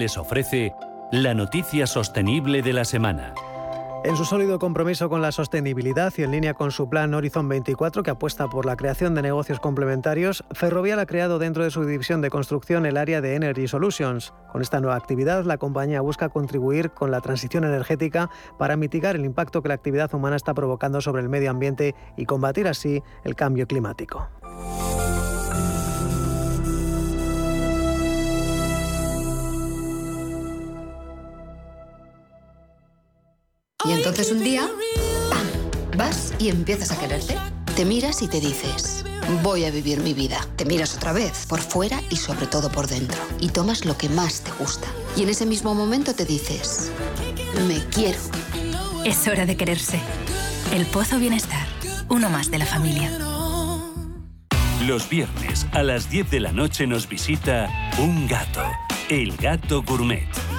les ofrece la noticia sostenible de la semana. En su sólido compromiso con la sostenibilidad y en línea con su plan Horizon 24, que apuesta por la creación de negocios complementarios, Ferrovial ha creado dentro de su división de construcción el área de Energy Solutions. Con esta nueva actividad, la compañía busca contribuir con la transición energética para mitigar el impacto que la actividad humana está provocando sobre el medio ambiente y combatir así el cambio climático. Y entonces un día, ¡pam! Vas y empiezas a quererte. Te miras y te dices, voy a vivir mi vida. Te miras otra vez, por fuera y sobre todo por dentro. Y tomas lo que más te gusta. Y en ese mismo momento te dices, me quiero. Es hora de quererse. El Pozo Bienestar, uno más de la familia. Los viernes a las 10 de la noche nos visita un gato, el gato gourmet.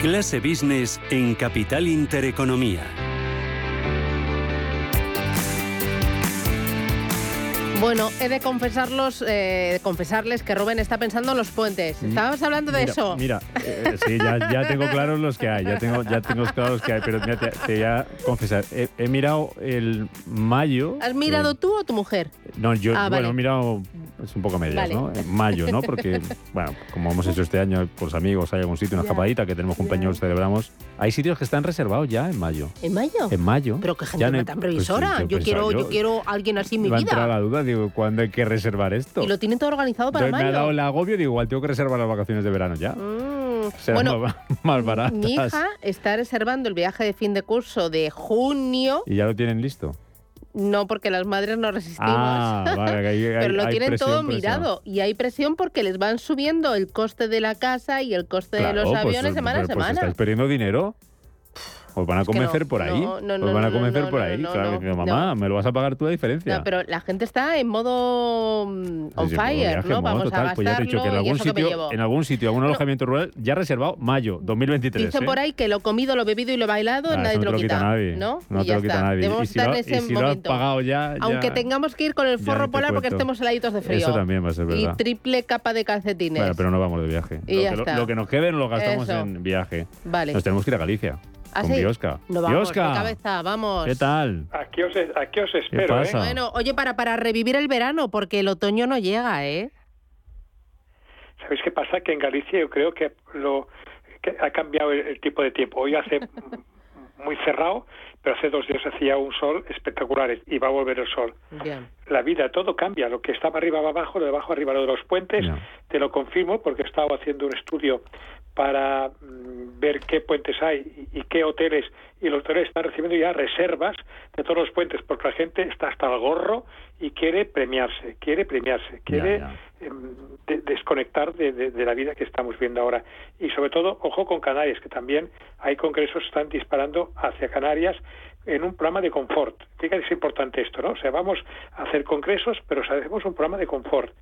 Clase Business en Capital Intereconomía. Bueno, he de confesarlos, eh, confesarles que Rubén está pensando en los puentes. Estábamos hablando de Mira, eso. Mira, eh, sí, ya, ya tengo claros los que hay, ya tengo, ya tengo claros los que hay, pero mira, te, te voy a confesar, he, he mirado el mayo. ¿Has mirado eh, tú o tu mujer? No, yo, Ah, bueno, vale. he mirado, es un poco a medias, Vale. ¿no? En mayo, ¿no? Porque, bueno, como hemos hecho este año, por los amigos, hay algún sitio, una Ya. escapadita, que tenemos cumpleaños, celebramos. Hay sitios que están reservados ya en mayo. ¿En mayo? En mayo. Pero qué Ya gente en el- tan pues previsora. yo quiero, yo- yo quiero alguien así en mi vida. la duda, digo, ¿cuándo hay que reservar esto? Y lo tienen todo organizado para Entonces me ha dado mayo. el agobio, digo, igual tengo que reservar las vacaciones de verano ya. Mm, Serán Bueno, más, más baratas. mi hija está reservando el viaje de fin de curso de junio. ¿Y ya lo tienen listo? No, porque las madres no resistimos. Ah, vale, que hay, Pero lo tienen presión, todo presión. mirado. Y hay presión porque les van subiendo el coste de la casa y el coste de Claro, los pues, aviones pues, semana a pues semana. estáis perdiendo dinero. Os van a convencer no, por ahí. no, no, Os no, van a convencer no, por ahí. no, claro, mamá, me lo vas a pagar tú la diferencia. No, pero la gente está en modo on Sí, fire, ¿no? Vamos total. a Pues ya te he dicho que en gastarlo y algún sitio, en algún sitio, algún alojamiento rural, ya reservado mayo 2023. Dicen ¿eh? por ahí que lo comido, lo bebido y lo bailado Ah, nadie te no lo quita nadie. ¿no? No y te lo quita está. nadie. Debemos Y si estar lo- en y ese si lo has pagado ya, ya- Aunque tengamos que ir con el forro polar porque estemos heladitos de frío. Eso también va a ser Y verdad. triple capa de calcetines. Bueno, pero no vamos de viaje. Y lo, ya que, está. lo que nos quede lo gastamos en viaje. Vale. Nos tenemos que ir a Galicia. ¿Ah, con sí? Biosca. No vamos, Biosca, cabeza, vamos. ¿qué tal? Aquí os, aquí os espero, pasa? ¿eh? Bueno, oye, para, para revivir el verano, porque el otoño no llega, ¿eh? ¿Sabéis qué pasa? Que en Galicia yo creo que lo que ha cambiado el, el tipo de tiempo. Hoy hace muy cerrado, pero hace dos días hacía un sol espectacular y va a volver el sol. Bien. La vida, todo cambia. Lo que estaba arriba va abajo, lo de abajo arriba. Lo de los puentes, Ya. te lo confirmo porque he estado haciendo un estudio para mm, ver qué puentes hay y, qué hoteles. Y los hoteles están recibiendo ya reservas de todos los puentes porque la gente está hasta el gorro y quiere premiarse, quiere premiarse, quiere em, de- desconectar de, de- de la vida que estamos viendo ahora. Y sobre todo, ojo con Canarias, que también hay congresos que están disparando hacia Canarias en un programa de confort. Fíjate es importante esto, ¿no? O sea, vamos a hacer congresos, pero hacemos un programa de confort.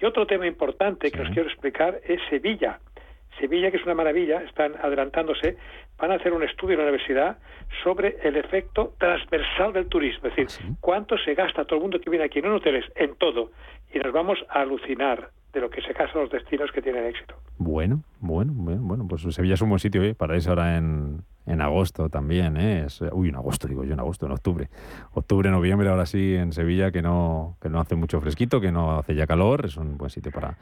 Y otro tema importante que os quiero explicar es Sevilla. Sevilla, que es una maravilla, están adelantándose, van a hacer un estudio en la universidad sobre el efecto transversal del turismo, es decir, ¿Ah, sí? cuánto se gasta todo el mundo que viene aquí en hoteles, en todo, y nos vamos a alucinar de lo que se casan los destinos que tienen éxito. Bueno, bueno, bueno, bueno, pues Sevilla es un buen sitio ¿eh? para irse ahora en, en agosto también, ¿eh? Es- uy, en agosto digo yo, en agosto, en octubre. Octubre, noviembre, ahora sí en Sevilla, que no, que no hace mucho fresquito, que no hace ya calor, es un buen sitio para,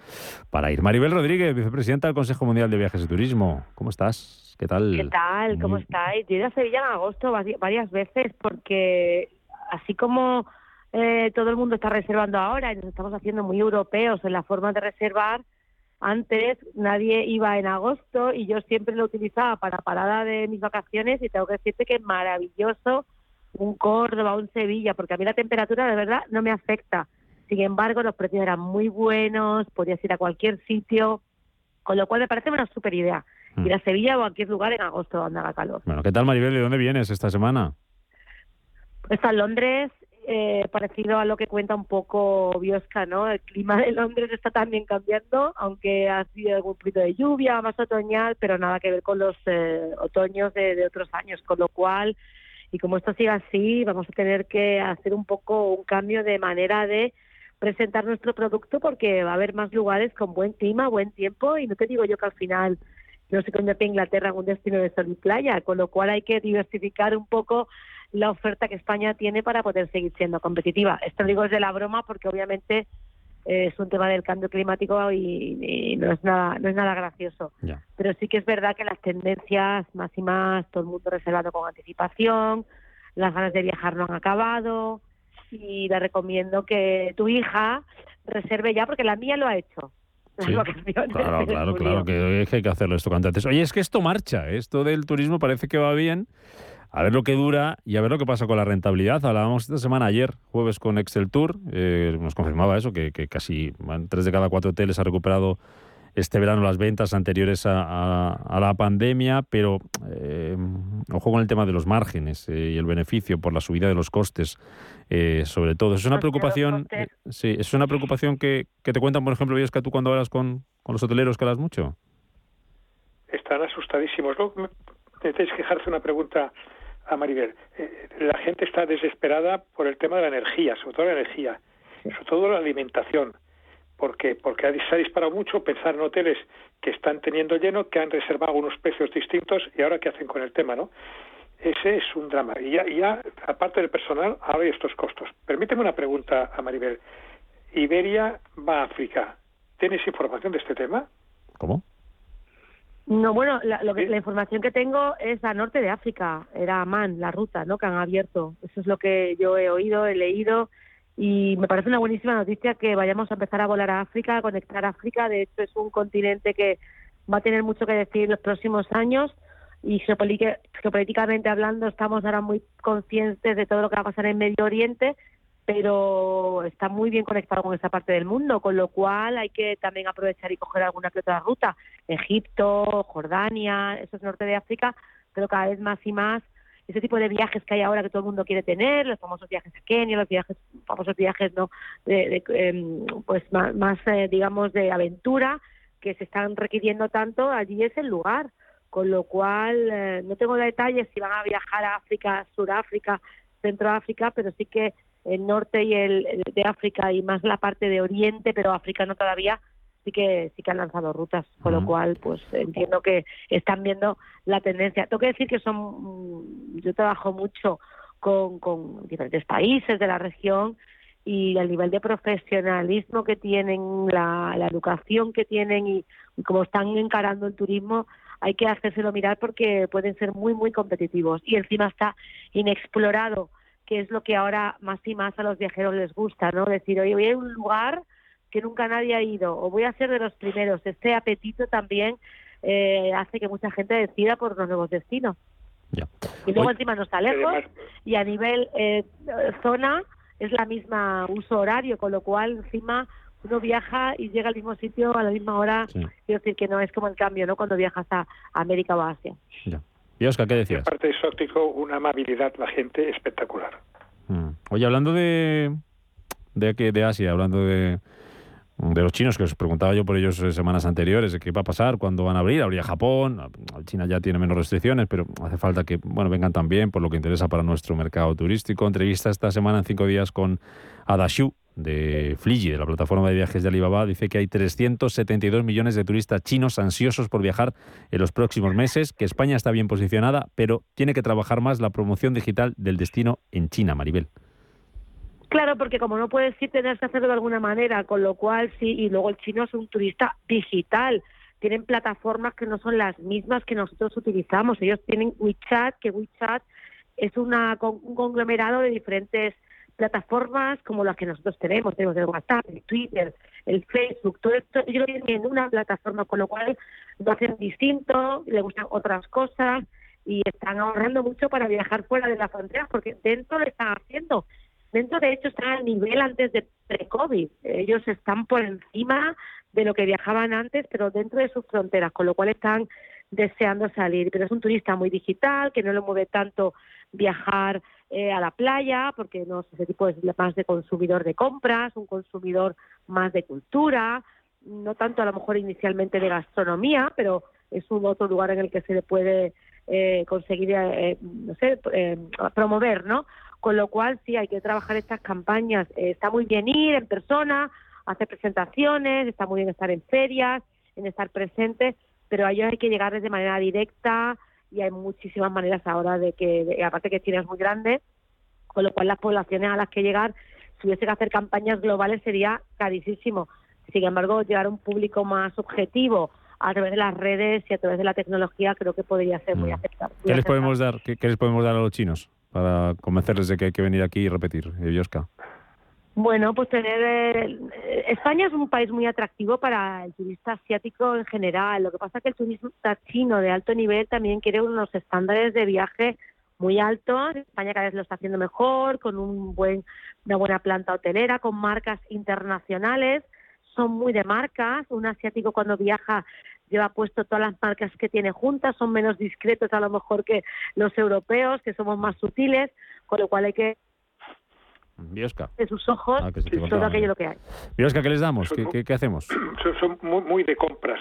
para ir. Maribel Rodríguez, vicepresidenta del Consejo Mundial de Viajes y Turismo, ¿cómo estás? ¿Qué tal? ¿Qué tal? ¿Cómo Muy- estáis? Yo he ido a Sevilla en agosto vari- varias veces porque así como eh, todo el mundo está reservando ahora y nos estamos haciendo muy europeos en la forma de reservar, antes nadie iba en agosto y yo siempre lo utilizaba para parada de mis vacaciones y tengo que decirte que es maravilloso un Córdoba, un Sevilla, porque a mí la temperatura de verdad no me afecta. Sin embargo, los precios eran muy buenos, podías ir a cualquier sitio, con lo cual me parece una super idea. Mm. Ir a Sevilla o a cualquier lugar en agosto donde haga calor. Bueno, ¿qué tal Maribel? ¿De dónde vienes esta semana? Está en Londres, eh, parecido a lo que cuenta un poco Biosca, ¿no? El clima de Londres está también cambiando, aunque ha sido algún poquito de lluvia, más otoñal, pero nada que ver con los eh, otoños de, otros años, con lo cual, y como esto siga así, vamos a tener que hacer un poco un cambio de manera de presentar nuestro producto porque va a haber más lugares con buen clima, buen tiempo y no te digo yo que al final no se convierte Inglaterra en un destino de sol y playa, con lo cual hay que diversificar un poco la oferta que España tiene para poder seguir siendo competitiva. Esto digo desde la broma porque obviamente eh, es un tema del cambio climático y, y, no es nada no es nada gracioso. Ya. Pero sí que es verdad que las tendencias más y más, todo el mundo reservando con anticipación, las ganas de viajar no han acabado y le recomiendo que tu hija reserve ya porque la mía lo ha hecho. Las Sí, vacaciones Claro, claro, claro, que hay que hacerlo esto cuanto antes. Oye, es que esto marcha, ¿eh? esto del turismo parece que va bien. A ver lo que dura y a ver lo que pasa con la rentabilidad. Hablábamos esta semana ayer, jueves, con Excel Tour. eh, nos confirmaba eso, que, que casi bueno, tres de cada cuatro hoteles ha recuperado este verano las ventas anteriores a, a- a la pandemia, pero eh, ojo con el tema de los márgenes eh, y el beneficio por la subida de los costes, eh, sobre todo. Es una preocupación, eh, sí, es una preocupación que, que te cuentan, por ejemplo, Viesca, tú cuando hablas con, con los hoteleros que hablas mucho. Están asustadísimos. Me tenéis que dejarse una pregunta a Maribel. Eh, la gente está desesperada por el tema de la energía, sobre todo la energía, sobre todo la alimentación, porque porque se ha disparado mucho pensar en hoteles que están teniendo lleno, que han reservado unos precios distintos y ahora qué hacen con el tema, ¿no? Ese es un drama. Y ya, ya aparte del personal, ahora hay estos costos. Permíteme una pregunta a Maribel. Iberia va a África. ¿Tienes información de este tema? ¿Cómo? No, bueno, la, lo que- la información que tengo es a norte de África, era Amán, la ruta, ¿no? Que han abierto. Eso es lo que yo he oído, he leído y me parece una buenísima noticia que vayamos a empezar a volar a África, a conectar a África. De hecho, es un continente que va a tener mucho que decir en los próximos años y geopolí- geopolíticamente hablando estamos ahora muy conscientes de todo lo que va a pasar en Medio Oriente, pero está muy bien conectado con esa parte del mundo, con lo cual hay que también aprovechar y coger alguna que otra ruta. Egipto, Jordania, eso es norte de África, pero cada vez más y más ese tipo de viajes que hay ahora que todo el mundo quiere tener, los famosos viajes a Kenia, los viajes, famosos viajes no, de, de, em, pues más, más eh, digamos de aventura que se están requiriendo tanto, allí es el lugar, con lo cual eh, no tengo detalles si van a viajar a África, Suráfrica, Centroáfrica, pero sí que el norte y el, el de África y más la parte de Oriente, pero africano todavía sí que sí que han lanzado rutas, con lo cual pues entiendo que están viendo la tendencia. Tengo que decir que son mm, yo trabajo mucho con, con diferentes países de la región y el nivel de profesionalismo que tienen, la, la educación que tienen y, y cómo están encarando el turismo, hay que hacérselo mirar porque pueden ser muy, muy competitivos. Y encima está inexplorado, que es lo que ahora más y más a los viajeros les gusta, ¿no? Decir, oye, voy a ir a un lugar que nunca nadie ha ido o voy a ser de los primeros. Este apetito también eh, hace que mucha gente decida por los nuevos destinos. Ya. Y luego Oye, encima no está lejos y a nivel eh, zona es la misma uso horario, con lo cual encima uno viaja y llega al mismo sitio a la misma hora. Sí, Quiero decir que no es como el cambio, ¿no? Cuando viajas a América o a Asia. ya. Y Oscar, ¿qué decías? aparte de exótico, una amabilidad la gente espectacular. Mm. Oye, hablando de, de, de Asia, hablando de, de los chinos, que os preguntaba yo por ellos eh, semanas anteriores, qué va a pasar, cuándo van a abrir, abría Japón, China ya tiene menos restricciones, pero hace falta que bueno vengan también por lo que interesa para nuestro mercado turístico. Entrevista esta semana en cinco días con Adashu de Fiji, de la plataforma de viajes de Alibaba, dice que hay 372 millones de turistas chinos ansiosos por viajar en los próximos meses, que España está bien posicionada, pero tiene que trabajar más la promoción digital del destino en China, Maribel. Claro, porque como no puedes ir, tendrás que hacerlo de alguna manera, con lo cual sí, y luego el chino es un turista digital. Tienen plataformas que no son las mismas que nosotros utilizamos. Ellos tienen WeChat, que WeChat es una, un conglomerado de diferentes plataformas como las que nosotros tenemos. Tenemos el WhatsApp, el Twitter, el Facebook, todo esto ellos lo tienen en una plataforma, con lo cual lo hacen distinto, le gustan otras cosas y están ahorrando mucho para viajar fuera de las fronteras, porque dentro lo están haciendo dentro de hecho están al nivel antes de pre-COVID. Ellos están por encima de lo que viajaban antes, pero dentro de sus fronteras, con lo cual están deseando salir. Pero es un turista muy digital, que no le mueve tanto viajar eh, a la playa, porque no ese tipo es más de consumidor de compras, un consumidor más de cultura, no tanto a lo mejor inicialmente de gastronomía, pero es un otro lugar en el que se le puede eh, conseguir, eh, no sé, promover, ¿no? Con lo cual sí hay que trabajar estas campañas. está muy bien ir en persona, hacer presentaciones, está muy bien estar en ferias, en estar presentes, pero a ellos hay que llegarles de manera directa y hay muchísimas maneras ahora de que, aparte que China es muy grande, con lo cual las poblaciones a las que llegar, si hubiese que hacer campañas globales sería carísimo. Sin embargo, llegar a un público más objetivo a través de las redes y a través de la tecnología creo que podría ser muy mm. aceptable. ¿Qué les podemos dar? ¿Qué, les podemos dar a los chinos para convencerles de que hay que venir aquí y repetir, Yoska? Bueno, pues tener eh, España es un país muy atractivo para el turista asiático en general. Lo que pasa es que el turista chino de alto nivel también quiere unos estándares de viaje muy altos. España cada vez lo está haciendo mejor, con un buen, una buena planta hotelera, con marcas internacionales. Son muy de marcas. Un asiático cuando viaja lleva puesto todas las marcas que tiene juntas. Son menos discretos a lo mejor que los europeos, que somos más sutiles, con lo cual hay que Biosca. de sus ojos ah, todo aquello lo que hay. Biosca, ¿qué les damos? ¿Qué, qué, hacemos? Son, muy, de compras.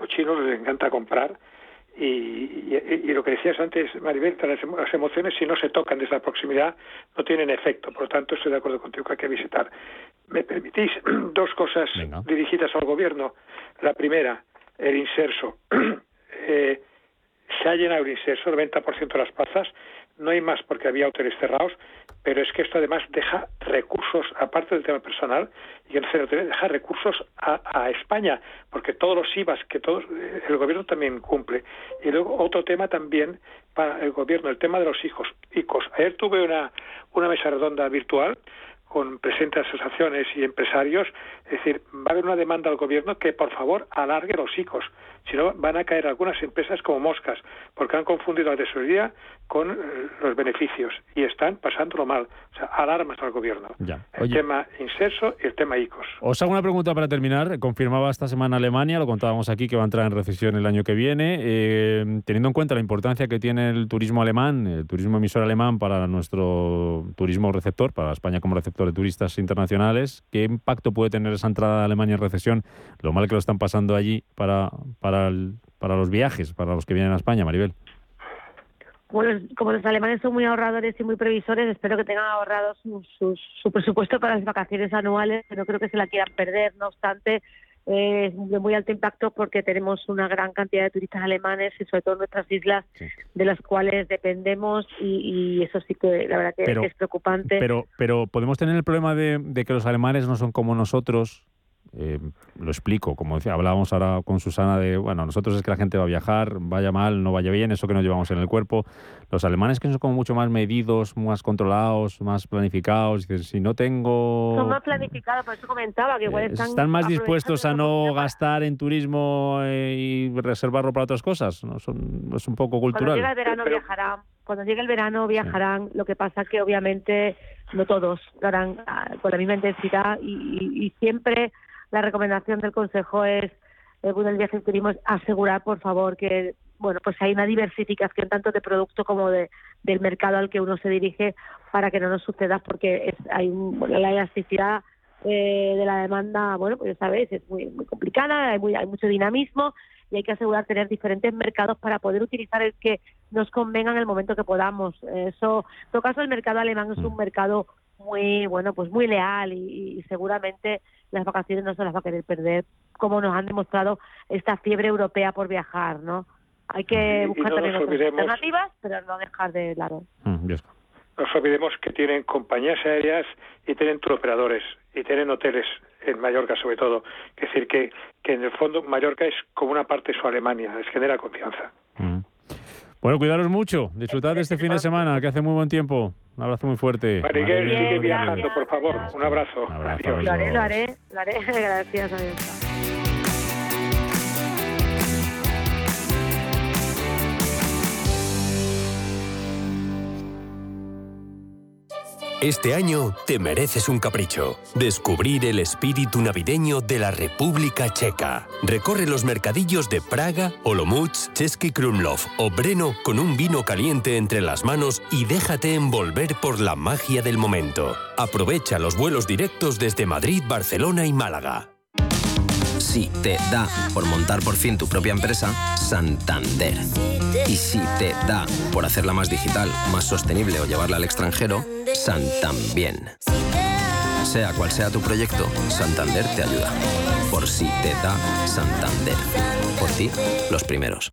Los chinos les encanta comprar. Y, y, lo que decías antes, Maribel, las, emociones si no se tocan desde la proximidad no tienen efecto. Por lo tanto, estoy de acuerdo contigo que hay que visitar. ¿Me permitís dos cosas dirigidas al gobierno? La primera, el inserso. eh, se ha llenado el inserso, el 90% de las plazas, no hay más porque había hoteles cerrados, pero es que esto además deja recursos, aparte del tema personal, y el hotel deja recursos a, España, porque todos los IVAs que todos, eh, el gobierno también cumple. Y luego otro tema también para el gobierno, el tema de los hijos. Hijos. Ayer tuve una, una mesa redonda virtual con presentes asociaciones y empresarios, es decir, va a haber una demanda al gobierno que por favor alargue los hijos, si no van a caer algunas empresas como moscas, porque han confundido la tesorería con eh, los beneficios y están pasándolo mal. O sea, alarmas al gobierno. El tema inserso y el tema ICOS. Os hago una pregunta para terminar. Confirmaba esta semana Alemania, lo contábamos aquí, que va a entrar en recesión el año que viene. Eh, teniendo en cuenta la importancia que tiene el turismo alemán, el turismo emisor alemán para nuestro turismo receptor, para España como receptor de turistas internacionales, ¿qué impacto puede tener esa entrada de Alemania en recesión? Lo mal que lo están pasando allí para, para, para los viajes, para los que vienen a España, Maribel. Bueno, como los alemanes son muy ahorradores y muy previsores, espero que tengan ahorrado su, su, presupuesto para las vacaciones anuales, que no creo que se la quieran perder. No obstante, es de muy alto impacto porque tenemos una gran cantidad de turistas alemanes y sobre todo nuestras islas de las cuales dependemos y, eso sí que la verdad que, es preocupante. Pero, pero podemos tener el problema de, de que los alemanes no son como nosotros eh, lo explico, como decía, hablábamos ahora con Susana de, bueno, nosotros es que la gente va a viajar, vaya mal, no vaya bien, eso que nos llevamos en el cuerpo. Los alemanes que son como mucho más medidos, más controlados, más planificados, dicen, si no tengo... Son más planificados, por eso comentaba que igual eh, están... están más dispuestos a no gastar en turismo eh, y reservarlo para otras cosas, ¿no? Son, es un poco cultural. Cuando llegue el verano viajarán, cuando llegue el verano viajarán, lo que pasa que obviamente no todos lo harán ah, con la misma intensidad y siempre la recomendación del Consejo es, el del viaje y turismo, es asegurar, por favor, que bueno, pues hay una diversificación tanto de producto como de, del mercado al que uno se dirige para que no nos suceda, porque es, hay la elasticidad eh, de la demanda, bueno, pues ya sabéis, es muy, muy complicada, hay, muy, hay mucho dinamismo y hay que asegurar tener diferentes mercados para poder utilizar el que nos convenga en el momento que podamos. Eso, en todo caso, el mercado alemán es un mm. mercado muy, bueno, pues muy leal y seguramente las vacaciones no se las va a querer perder, como nos han demostrado esta fiebre europea por viajar, ¿no? Hay que buscar también otras alternativas, pero no dejar de lado. Mm, no nos olvidemos que tienen compañías aéreas y tienen operadores y tienen hoteles en Mallorca sobre todo. Es decir, que, que en el fondo Mallorca es como una parte de su Alemania, les genera confianza. Bueno, cuidaros mucho, disfrutad de este fin de semana, que hace muy buen tiempo. Un abrazo muy fuerte. Mariguel, sigue viajando, por favor. Un abrazo. Un abrazo lo haré, lo haré, lo haré. Gracias, adiós. Este año te mereces un capricho. Descubrir el espíritu navideño de la República Checa. Recorre los mercadillos de Praga, Olomouc, Český Krumlov o Breno con un vino caliente entre las manos y déjate envolver por la magia del momento. Aprovecha los vuelos directos desde Madrid, Barcelona y Málaga. Si te da por montar por fin tu propia empresa, Santander. Y si te da por hacerla más digital, más sostenible o llevarla al extranjero, Santambién. Sea cual sea tu proyecto, Santander te ayuda. Por si te da Santander. Por ti, los primeros.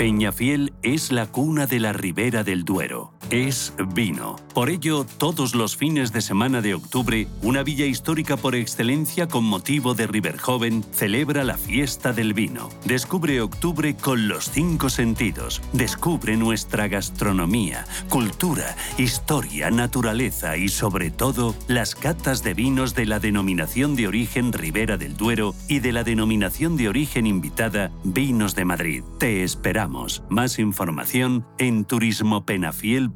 Peñafiel es la cuna de la Ribera del Duero. Es vino. Por ello, todos los fines de semana de octubre, una villa histórica por excelencia con motivo de Riverjoven celebra la fiesta del vino. Descubre octubre con los cinco sentidos. Descubre nuestra gastronomía, cultura, historia, naturaleza y sobre todo las catas de vinos de la denominación de origen Ribera del Duero y de la denominación de origen invitada Vinos de Madrid. Te esperamos. Más información en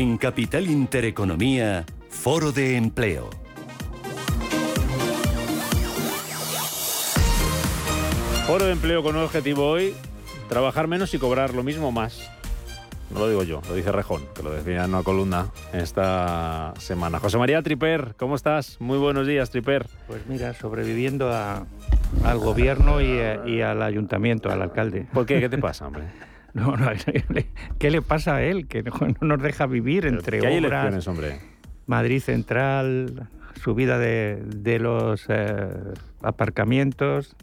En Capital Intereconomía, Foro de Empleo. Foro de empleo con un objetivo hoy, trabajar menos y cobrar lo mismo más. No lo digo yo, lo dice Rejón, que lo decía en una columna esta semana. José María Triper, ¿cómo estás? Muy buenos días, Triper. Pues mira, sobreviviendo a- al gobierno y, a- y al ayuntamiento, al alcalde. ¿Por qué? ¿Qué te pasa, hombre? No, no, ¿qué le pasa a él? Que no, no nos deja vivir entre hay obras, elecciones, hombre. Madrid Central, subida de, de los eh, aparcamientos.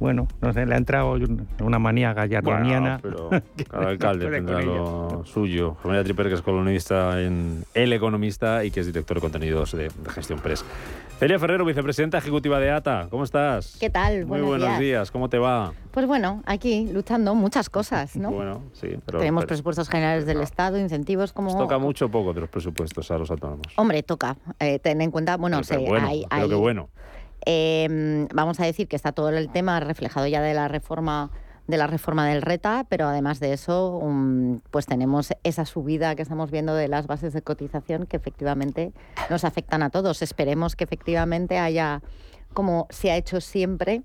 Bueno, no sé, le ha entrado un- una manía gallardoniana. Bueno, pero cada alcalde tendrá lo suyo. María Triper, que es columnista en El Economista y que es director de contenidos de, de Gestión Press. Celia Ferrero, vicepresidenta ejecutiva de ATA, ¿cómo estás? ¿Qué tal? Muy Buenos buenos días. días. ¿cómo te va? Pues bueno, aquí luchando muchas cosas, ¿no? Bueno, sí, pero, Tenemos pero presupuestos generales del Estado, incentivos como... nos toca mucho o poco de los presupuestos a los autónomos. Hombre, toca. Eh, ten en cuenta, bueno, Pero bueno, hay- hay- qué bueno. Eh, vamos a decir que está todo el tema reflejado ya de la reforma de la reforma del RETA, pero además de eso, um, pues tenemos esa subida que estamos viendo de las bases de cotización que efectivamente nos afectan a todos. Esperemos que efectivamente haya, como se ha hecho siempre,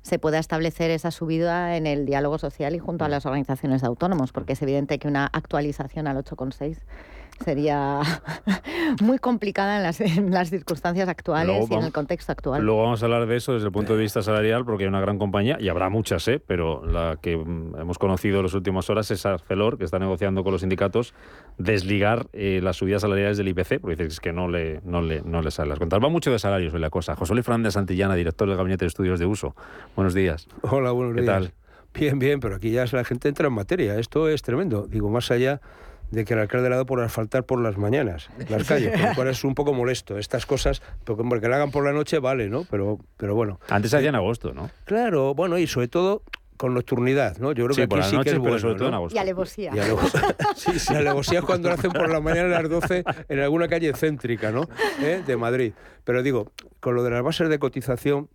se pueda establecer esa subida en el diálogo social y junto a las organizaciones de autónomos, porque es evidente que una actualización al 8,6 sería muy complicada en las, en las circunstancias actuales Luego y en el contexto actual. Luego vamos a hablar de eso desde el punto de vista salarial, porque hay una gran compañía, y habrá muchas, ¿eh? pero la que mm, hemos conocido en las últimas horas es Arcelor, que está negociando con los sindicatos desligar eh, las subidas salariales del IPC, porque dice que no le, no le, no le sale las cuentas. Va mucho de salarios hoy la cosa. José Luis Fernández Santillana, director del Gabinete de Estudios de Uso. Buenos días. Hola, buenos ¿Qué días. tal? Bien, bien, pero aquí ya la gente entra en materia. Esto es tremendo. Digo, más allá de que el alcalde le ha dado por asfaltar por las mañanas las calles, con lo cual es un poco molesto. Estas cosas, porque hombre, que la hagan por la noche vale, ¿no? Pero, pero bueno. Antes hacía en agosto, ¿no? Claro, bueno, y sobre todo con nocturnidad, ¿no? Yo creo Sí, que por aquí la sí noche, que es bueno, sobre todo en ¿no? agosto. Y alevosía. Y alevosía. sí, sí, alevosía es cuando lo hacen por la mañana a las 12 en alguna calle céntrica, ¿no? ¿Eh? De Madrid. Pero digo, con lo de las bases de cotización,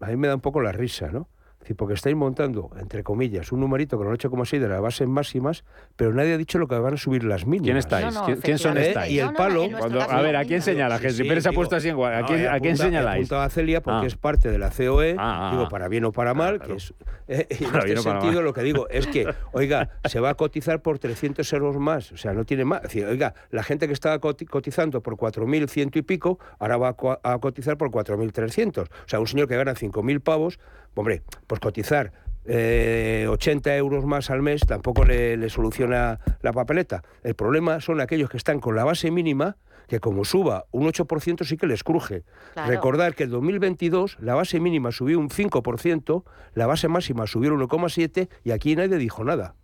a mí me da un poco la risa, ¿no? Decir, porque estáis montando, entre comillas, un numerito con el 8,6 de las bases máximas, pero nadie ha dicho lo que van a subir las mínimas. ¿Quién estáis? ¿Quién, quién son ¿Eh? estáis? Y el palo... a ver, ¿a quién señala? Que si Pérez se ha puesto así en ¿A quién, ¿a quién señaláis? a Celia porque Ah. es parte de la COE, Ah, ah, digo, para bien o para mal, que es... eh, y en Para este sentido mal. lo que digo es que, oiga, se va a cotizar por 300 euros más, o sea, no tiene más. Es decir, oiga, la gente que estaba coti- cotizando por 4.100 y pico, ahora va a cotizar por 4.300. O sea, un señor que gana 5.000 pavos, hombre, pues cotizar eh, 80 euros más al mes tampoco le, le soluciona la papeleta. El problema son aquellos que están con la base mínima, que como suba un 8% sí que les cruje. Claro. Recordar que en 2022 la base mínima subió un 5%, la base máxima subió un 1,7% y aquí nadie dijo nada.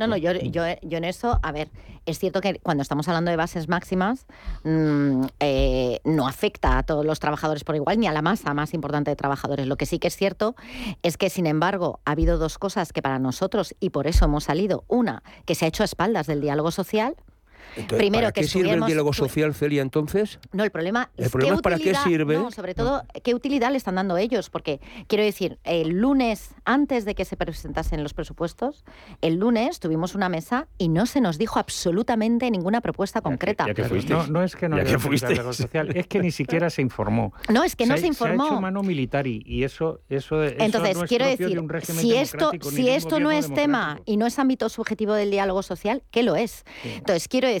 No, no, yo, yo, yo en eso, a ver, es cierto que cuando estamos hablando de bases máximas, mm, eh, no afecta a todos los trabajadores por igual, ni a la masa más importante de trabajadores. Lo que sí que es cierto es que, sin embargo, ha habido dos cosas que para nosotros, y por eso hemos salido, una, que se ha hecho a espaldas del diálogo social. Entonces, Primero ¿para que qué sirve el diálogo social, Celia, entonces? No, el problema El es problema qué es para qué sirve. No, sobre todo, qué utilidad le están dando ellos. Porque, quiero decir, el lunes, antes de que se presentasen los presupuestos, el lunes tuvimos una mesa y no se nos dijo absolutamente ninguna propuesta concreta. No, no es que no Ya haya que diálogo social, es que ni siquiera se informó. No, es que no ha- se informó. ha hecho mano militar y, y eso, eso, eso Entonces, no es quiero propio de decir, un régimen si esto, si esto no es tema y no es ámbito subjetivo del diálogo social, ¿qué lo es? Entonces, quiero decir,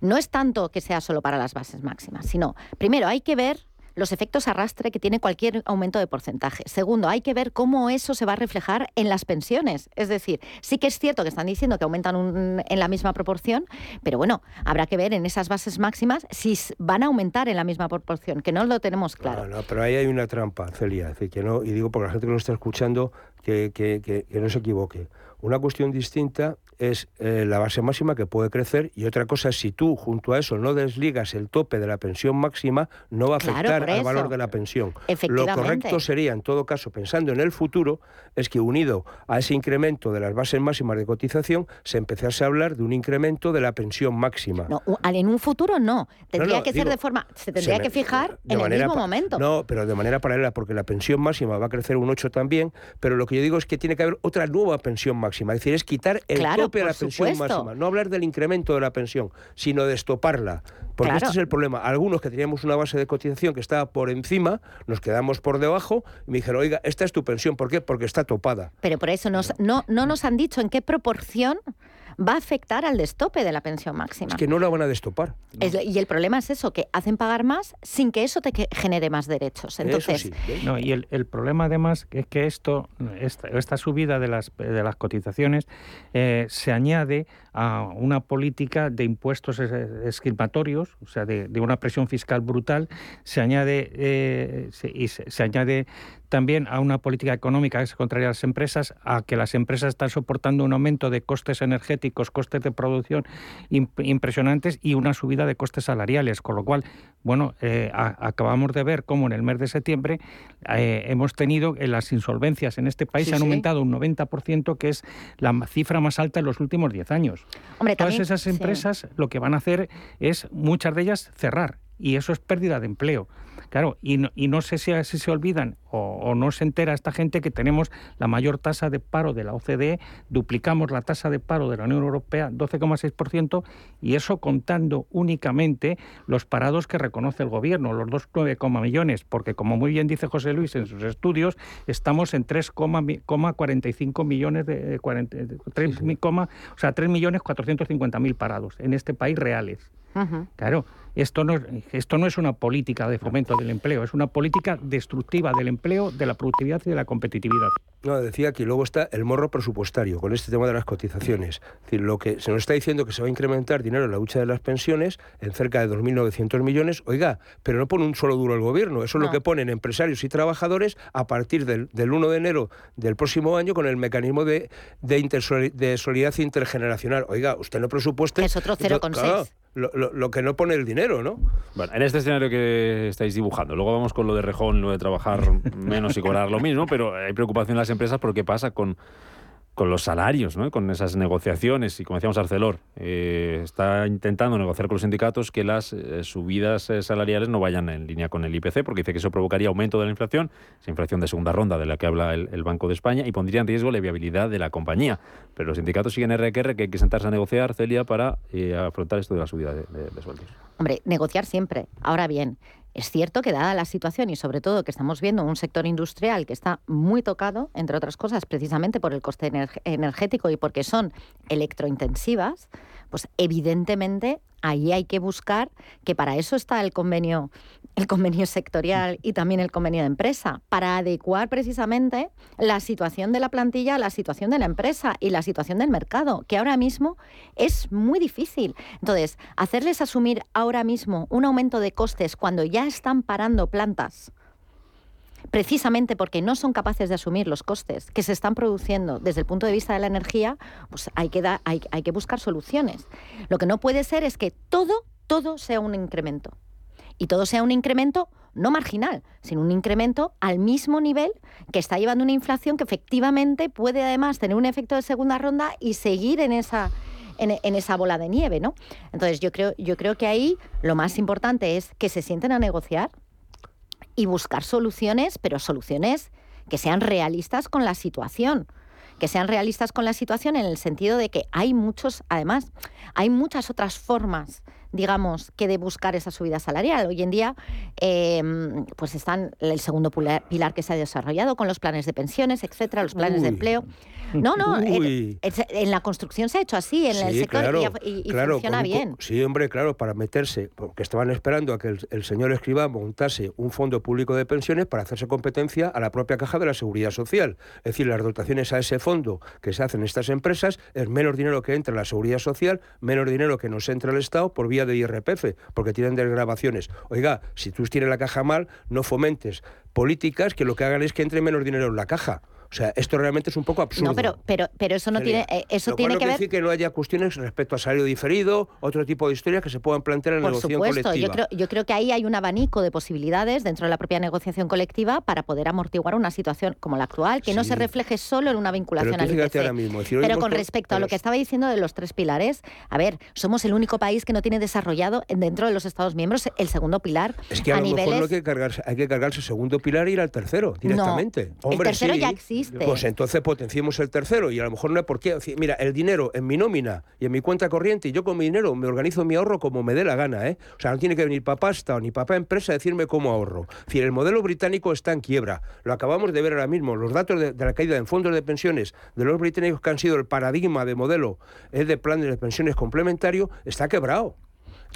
no es tanto que sea solo para las bases máximas, sino, primero, hay que ver los efectos arrastre que tiene cualquier aumento de porcentaje. Segundo, hay que ver cómo eso se va a reflejar en las pensiones. Es decir, sí que es cierto que están diciendo que aumentan un- en la misma proporción, pero bueno, habrá que ver en esas bases máximas si van a aumentar en la misma proporción, que no lo tenemos claro. No, no, pero ahí hay una trampa, Celia. Es decir, que no, y digo porque la gente que nos está escuchando que, que- que- que no se equivoque. Una cuestión distinta es eh, la base máxima que puede crecer y otra cosa es si tú junto a eso no desligas el tope de la pensión máxima, no va a Claro, afectar por al valor de la pensión. Lo correcto sería, en todo caso, pensando en el futuro, es que unido a ese incremento de las bases máximas de cotización, se empezase a hablar de un incremento de la pensión máxima. No, en un futuro no. Tendría no, que ser de forma. Se tendría se me- que fijar en el mismo momento. No, pero de manera paralela, porque la pensión máxima va a crecer un 8 también, pero lo que yo digo es que tiene que haber otra nueva pensión máxima, es decir, es quitar el Claro, tope a la pensión supuesto. máxima, no hablar del incremento de la pensión, sino de estoparla. Porque Claro. este es el problema. Algunos que teníamos una base de cotización que estaba por encima, nos quedamos por debajo y me dijeron, oiga, esta es tu pensión. ¿Por qué? Porque está topada. Pero por eso nos, no, no nos han dicho en qué proporción va a afectar al destope de la pensión máxima. Es que no la van a destopar. Es y el problema es eso, que hacen pagar más sin que eso te genere más derechos. Entonces, No, y el, el problema además es que esto, esta, esta subida de las, de las cotizaciones eh, se añade a una política de impuestos es- discriminatorios, o sea, de, de una presión fiscal brutal, se añade, eh, se- y se, se añade también a una política económica que es contraria a las empresas, a que las empresas están soportando un aumento de costes energéticos, costes de producción imp- impresionantes y una subida de costes salariales, con lo cual, bueno, eh, acabamos de ver cómo en el mes de septiembre eh, hemos tenido eh, las insolvencias en este país Sí, han sí. aumentado un 90%, que es la cifra más alta en los últimos 10 años. Hombre, Todas también- esas sí. empresas lo que van a hacer es, muchas de ellas, cerrar. Y eso es pérdida de empleo. Claro, y no, y no sé si, si se olvidan o, o no se entera esta gente que tenemos la mayor tasa de paro de la OCDE, duplicamos la tasa de paro de la Unión Europea, 12,6%, y eso contando únicamente los parados que reconoce el gobierno, los 2,9 millones, porque como muy bien dice José Luis en sus estudios, estamos en 3,45 millones de... de 40 de- tres mi- coma- o sea, 3 millones 450 mil parados en este país reales. Claro, esto no, esto no es una política de fomento del empleo, es una política destructiva del empleo, de la productividad y de la competitividad. No, decía que luego está el morro presupuestario con este tema de las cotizaciones. Es decir, lo que se nos está diciendo que se va a incrementar dinero en la lucha de las pensiones en cerca de 2.900 millones, oiga, pero no pone un solo duro el gobierno, eso es No. lo que ponen empresarios y trabajadores a partir del, del 1 de enero del próximo año con el mecanismo de, de, intersoli- de solidaridad intergeneracional. Oiga, usted no presupueste... Es otro lo- 0,6. claro, lo, lo- lo que no pone el dinero, ¿no? Bueno, en este escenario que estáis dibujando, luego vamos con lo de Rejón, lo de trabajar menos y cobrar lo mismo, pero hay preocupación en las empresas por qué pasa con con los salarios, ¿no? con esas negociaciones. Y como decíamos Arcelor, eh, está intentando negociar con los sindicatos que las eh, subidas eh, salariales no vayan en línea con el IPC, porque dice que eso provocaría aumento de la inflación, esa inflación de segunda ronda de la que habla el, Banco de España, y pondría en riesgo la viabilidad de la compañía. Pero los sindicatos siguen RQR que hay que sentarse a negociar, Celia, para afrontar esto de la subida de, de sueldos. Hombre, negociar siempre. Ahora bien, es cierto que dada la situación y sobre todo que estamos viendo un sector industrial que está muy tocado, entre otras cosas, precisamente por el coste energético y porque son electrointensivas, pues evidentemente ahí hay que buscar que para eso está el convenio el convenio sectorial y también el convenio de empresa, para adecuar precisamente la situación de la plantilla a la situación de la empresa y la situación del mercado, que ahora mismo es muy difícil. Entonces, hacerles asumir ahora mismo un aumento de costes cuando ya están parando plantas, precisamente porque no son capaces de asumir los costes que se están produciendo desde el punto de vista de la energía, pues hay que, hay, hay que buscar soluciones. Lo que no puede ser es que todo, todo sea un incremento y todo sea un incremento no marginal, sino un incremento al mismo nivel que está llevando una inflación que efectivamente puede además tener un efecto de segunda ronda y seguir en esa, en, esa bola de nieve, ¿no? Entonces yo creo, yo creo que ahí lo más importante es que se sienten a negociar y buscar soluciones, pero soluciones que sean realistas con la situación que sean realistas con la situación en el sentido de que hay muchos, además, hay muchas otras formas digamos, que de buscar esa subida salarial. Hoy en día, em, pues están el segundo pilar que se ha desarrollado con los planes de pensiones, etcétera, los planes de empleo. No, no, en, la construcción se ha hecho así, en el sector y, funciona bien. Sí, hombre, claro, para meterse, porque estaban esperando a que el, señor escriba montase un fondo público de pensiones para hacerse competencia a la propia caja de la seguridad social. Es decir, las dotaciones a ese fondo que se hacen estas empresas es menos dinero que entra en la seguridad social, menos dinero que nos entra el Estado por vía de IRPF, porque tienen desgrabaciones. Oiga, si tú tienes la caja mal, no fomentes políticas que lo que hagan es que entre menos dinero en la caja. O sea, esto realmente es un poco absurdo. No, pero, pero, pero eso no tiene, eh, eso tiene que ver. decir que no haya cuestiones respecto a salario diferido, otro tipo de historias que se puedan plantear en la negociación supuesto, colectiva. Yo creo, yo creo que ahí hay un abanico de posibilidades dentro de la propia negociación colectiva para poder amortiguar una situación como la actual, que no se refleje solo en una vinculación al IPC. Ahora mismo, pero con respecto a lo que estaba diciendo de los tres pilares, a ver, somos el único país que no tiene desarrollado dentro de los Estados miembros el segundo pilar. Es que a, lo mejor no hay que cargarse, hay que cargarse el segundo pilar e ir al tercero directamente. No, el tercero ya Pues entonces potenciemos el tercero y a lo mejor no hay por qué. Mira, el dinero en mi nómina y en mi cuenta corriente y yo con mi dinero me organizo mi ahorro como me dé la gana, ¿eh? O sea, no tiene que venir papá hasta ni papá empresa a decirme cómo ahorro. Es decir, el modelo británico está en quiebra. Lo acabamos de ver ahora mismo. Los datos de, la caída en fondos de pensiones de los británicos que han sido el paradigma de modelo es de plan de pensiones complementario está quebrado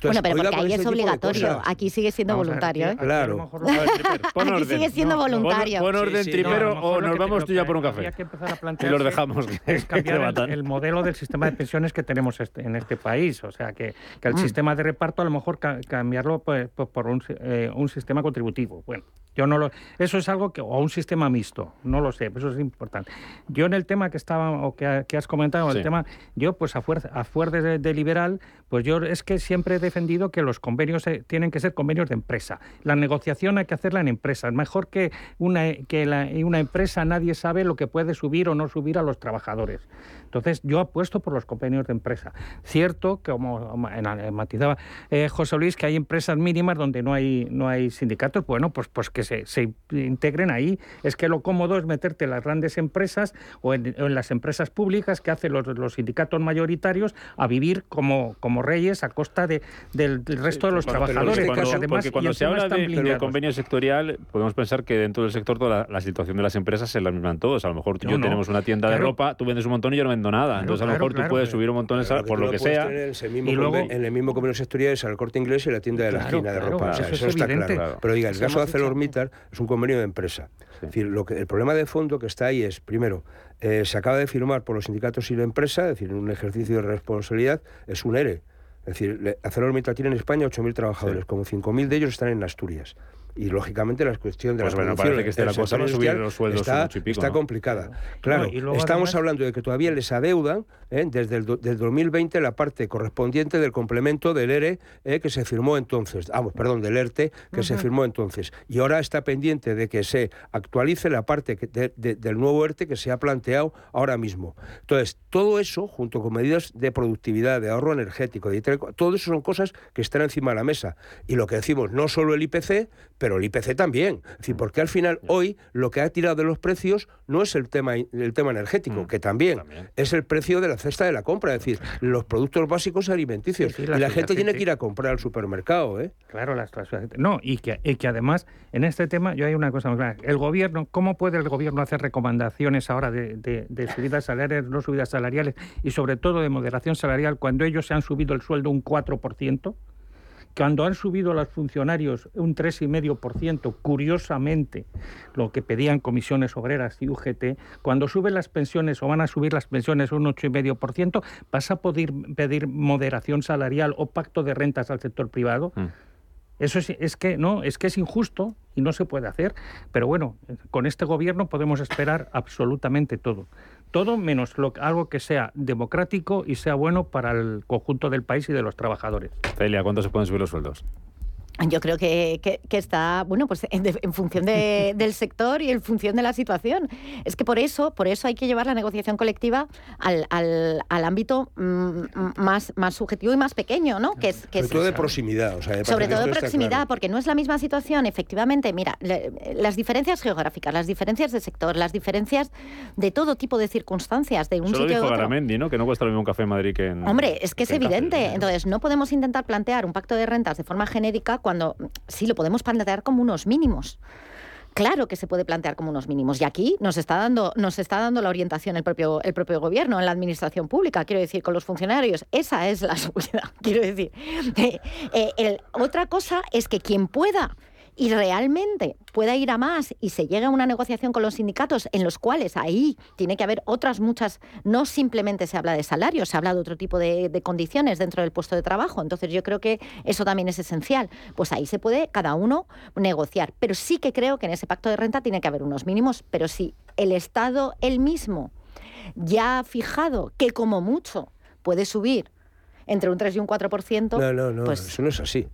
bueno, pero porque ahí es obligatorio. Aquí sigue siendo voluntario. ¿eh? Claro. Aquí sigue siendo voluntario. Pon, orden tripero o nos vamos tú ya por un café. y los dejamos. Es cambiar el, modelo del sistema de pensiones que tenemos este, en este país. O sea, que, el mm. sistema de reparto a lo mejor cambiarlo pues, pues, por un, eh, un sistema contributivo. Bueno, yo no lo, eso es algo que, o un sistema mixto, no lo sé, eso es importante. Yo en el tema que estaba, o que, has comentado, el tema, yo pues a fuerza, a fuerza de, liberal, pues yo es que siempre he defendido que los convenios eh, tienen que ser convenios de empresa. La negociación hay que hacerla en empresa. Es mejor que una, que una empresa nadie sabe lo que puede subir o no subir a los trabajadores. Entonces, yo apuesto por los convenios de empresa. Cierto, que como matizaba eh, José Luis, que hay empresas mínimas donde no hay, no hay sindicatos, bueno, pues, pues que se, se integren ahí. Es que lo cómodo es meterte en las grandes empresas o en, las empresas públicas que hacen los, los, sindicatos mayoritarios a vivir como, como reyes a costa de, del, resto de los trabajadores. Este porque, cuando se habla de, convenio sectorial, podemos pensar que dentro del sector toda la, situación de las empresas es la misma en todos. A lo mejor tú y yo tenemos una tienda de ropa, tú vendes un montón y yo no nada. Entonces, a lo mejor tú puedes subir un montón por lo que sea. y luego, en el mismo convenio sectorial es el corte inglés y la tienda de la esquina de ropa. eso, está claro. Pero diga, el caso de ArcelorMittal es un convenio de empresa. Es decir, lo que, el problema de fondo que está ahí es, primero, eh, se acaba de firmar por los sindicatos y la empresa, es decir, un ejercicio de responsabilidad, es un ERE. Es decir, ArcelorMittal tiene en España 8.000 trabajadores, como 5.000 de ellos están en Asturias. Y lógicamente la cuestión de Pues la bueno, producción que esté la cosa sector va a subir industrial los sueldos está, un ocho y pico, está ¿no? complicada. Claro, No, y luego estamos además- hablando de que todavía les adeudan ¿eh? desde el do- del 2020 la parte correspondiente del complemento del ERE ¿eh? que se firmó entonces, ah, perdón, del ERTE que se firmó entonces. Y ahora está pendiente de que se actualice la parte que- de- de- del nuevo ERTE que se ha planteado ahora mismo. Entonces, todo eso, junto con medidas de productividad, de ahorro energético, de todo eso son cosas que están encima de la mesa. Y lo que decimos, no solo el IPC, pero el IPC también. Es decir, porque al final hoy lo que ha tirado de los precios no es el tema, el tema energético, que también, es el precio de la cesta de la compra, es decir, los productos básicos alimenticios. Sí, sí, y la- la la gente tiene que ir a comprar al supermercado, ¿eh? Claro, las las- No, y que, y que además, en este tema, yo hay una cosa muy clara. El gobierno, ¿cómo puede el gobierno hacer recomendaciones ahora de, de- de subidas salariales, no subidas salariales, y sobre todo de moderación salarial, cuando ellos se han subido el sueldo un 4%? Cuando han subido los funcionarios un 3,5%, curiosamente, lo que pedían comisiones obreras y UGT, cuando suben las pensiones o van a subir las pensiones un 8,5%, ¿vas a poder pedir moderación salarial o pacto de rentas al sector privado? Eso es, es que no, es que es injusto y no se puede hacer. Pero bueno, con este gobierno podemos esperar absolutamente todo. Todo menos lo, algo que sea democrático y sea bueno para el conjunto del país y de los trabajadores. Celia, ¿cuánto se pueden subir los sueldos? Yo creo que, que- que está, bueno, pues en, de- en función de- del sector y en función de la situación. Es que por eso, por eso hay que llevar la negociación colectiva al, al- al ámbito mm, más, más subjetivo y más pequeño, ¿no? Que es, que Sobre es- todo de proximidad. O sea, sobre todo está proximidad, claro. porque no es la misma situación, efectivamente. Mira, le- las diferencias geográficas, las diferencias de sector, las diferencias de todo tipo de circunstancias, de un Solo sitio dijo otro. Garamendi, ¿no? Que no cuesta lo mismo un café en Madrid que en... Hombre, es que es evidente. Entonces, no podemos intentar plantear un pacto de rentas de forma genérica cuando mm, sí lo podemos plantear como unos mínimos. Claro que se puede plantear como unos mínimos. Y aquí nos está dando, nos está dando la orientación el propio, el propio gobierno en la administración pública, quiero decir, con los funcionarios. Esa es la subida, quiero decir. Eh, eh, otra cosa es que quien pueda y realmente pueda ir a más y se llegue a una negociación con los sindicatos en los cuales ahí tiene que haber otras muchas, no simplemente se habla de salario, se habla de otro tipo de, de condiciones dentro del puesto de trabajo. Entonces yo creo que eso también es esencial. Pues ahí se puede cada uno negociar. Pero sí que creo que en ese pacto de renta tiene que haber unos mínimos, pero si el Estado él mismo ya ha fijado que como mucho puede subir entre un 3 y un 4%, No, no, no, pues eso no es así.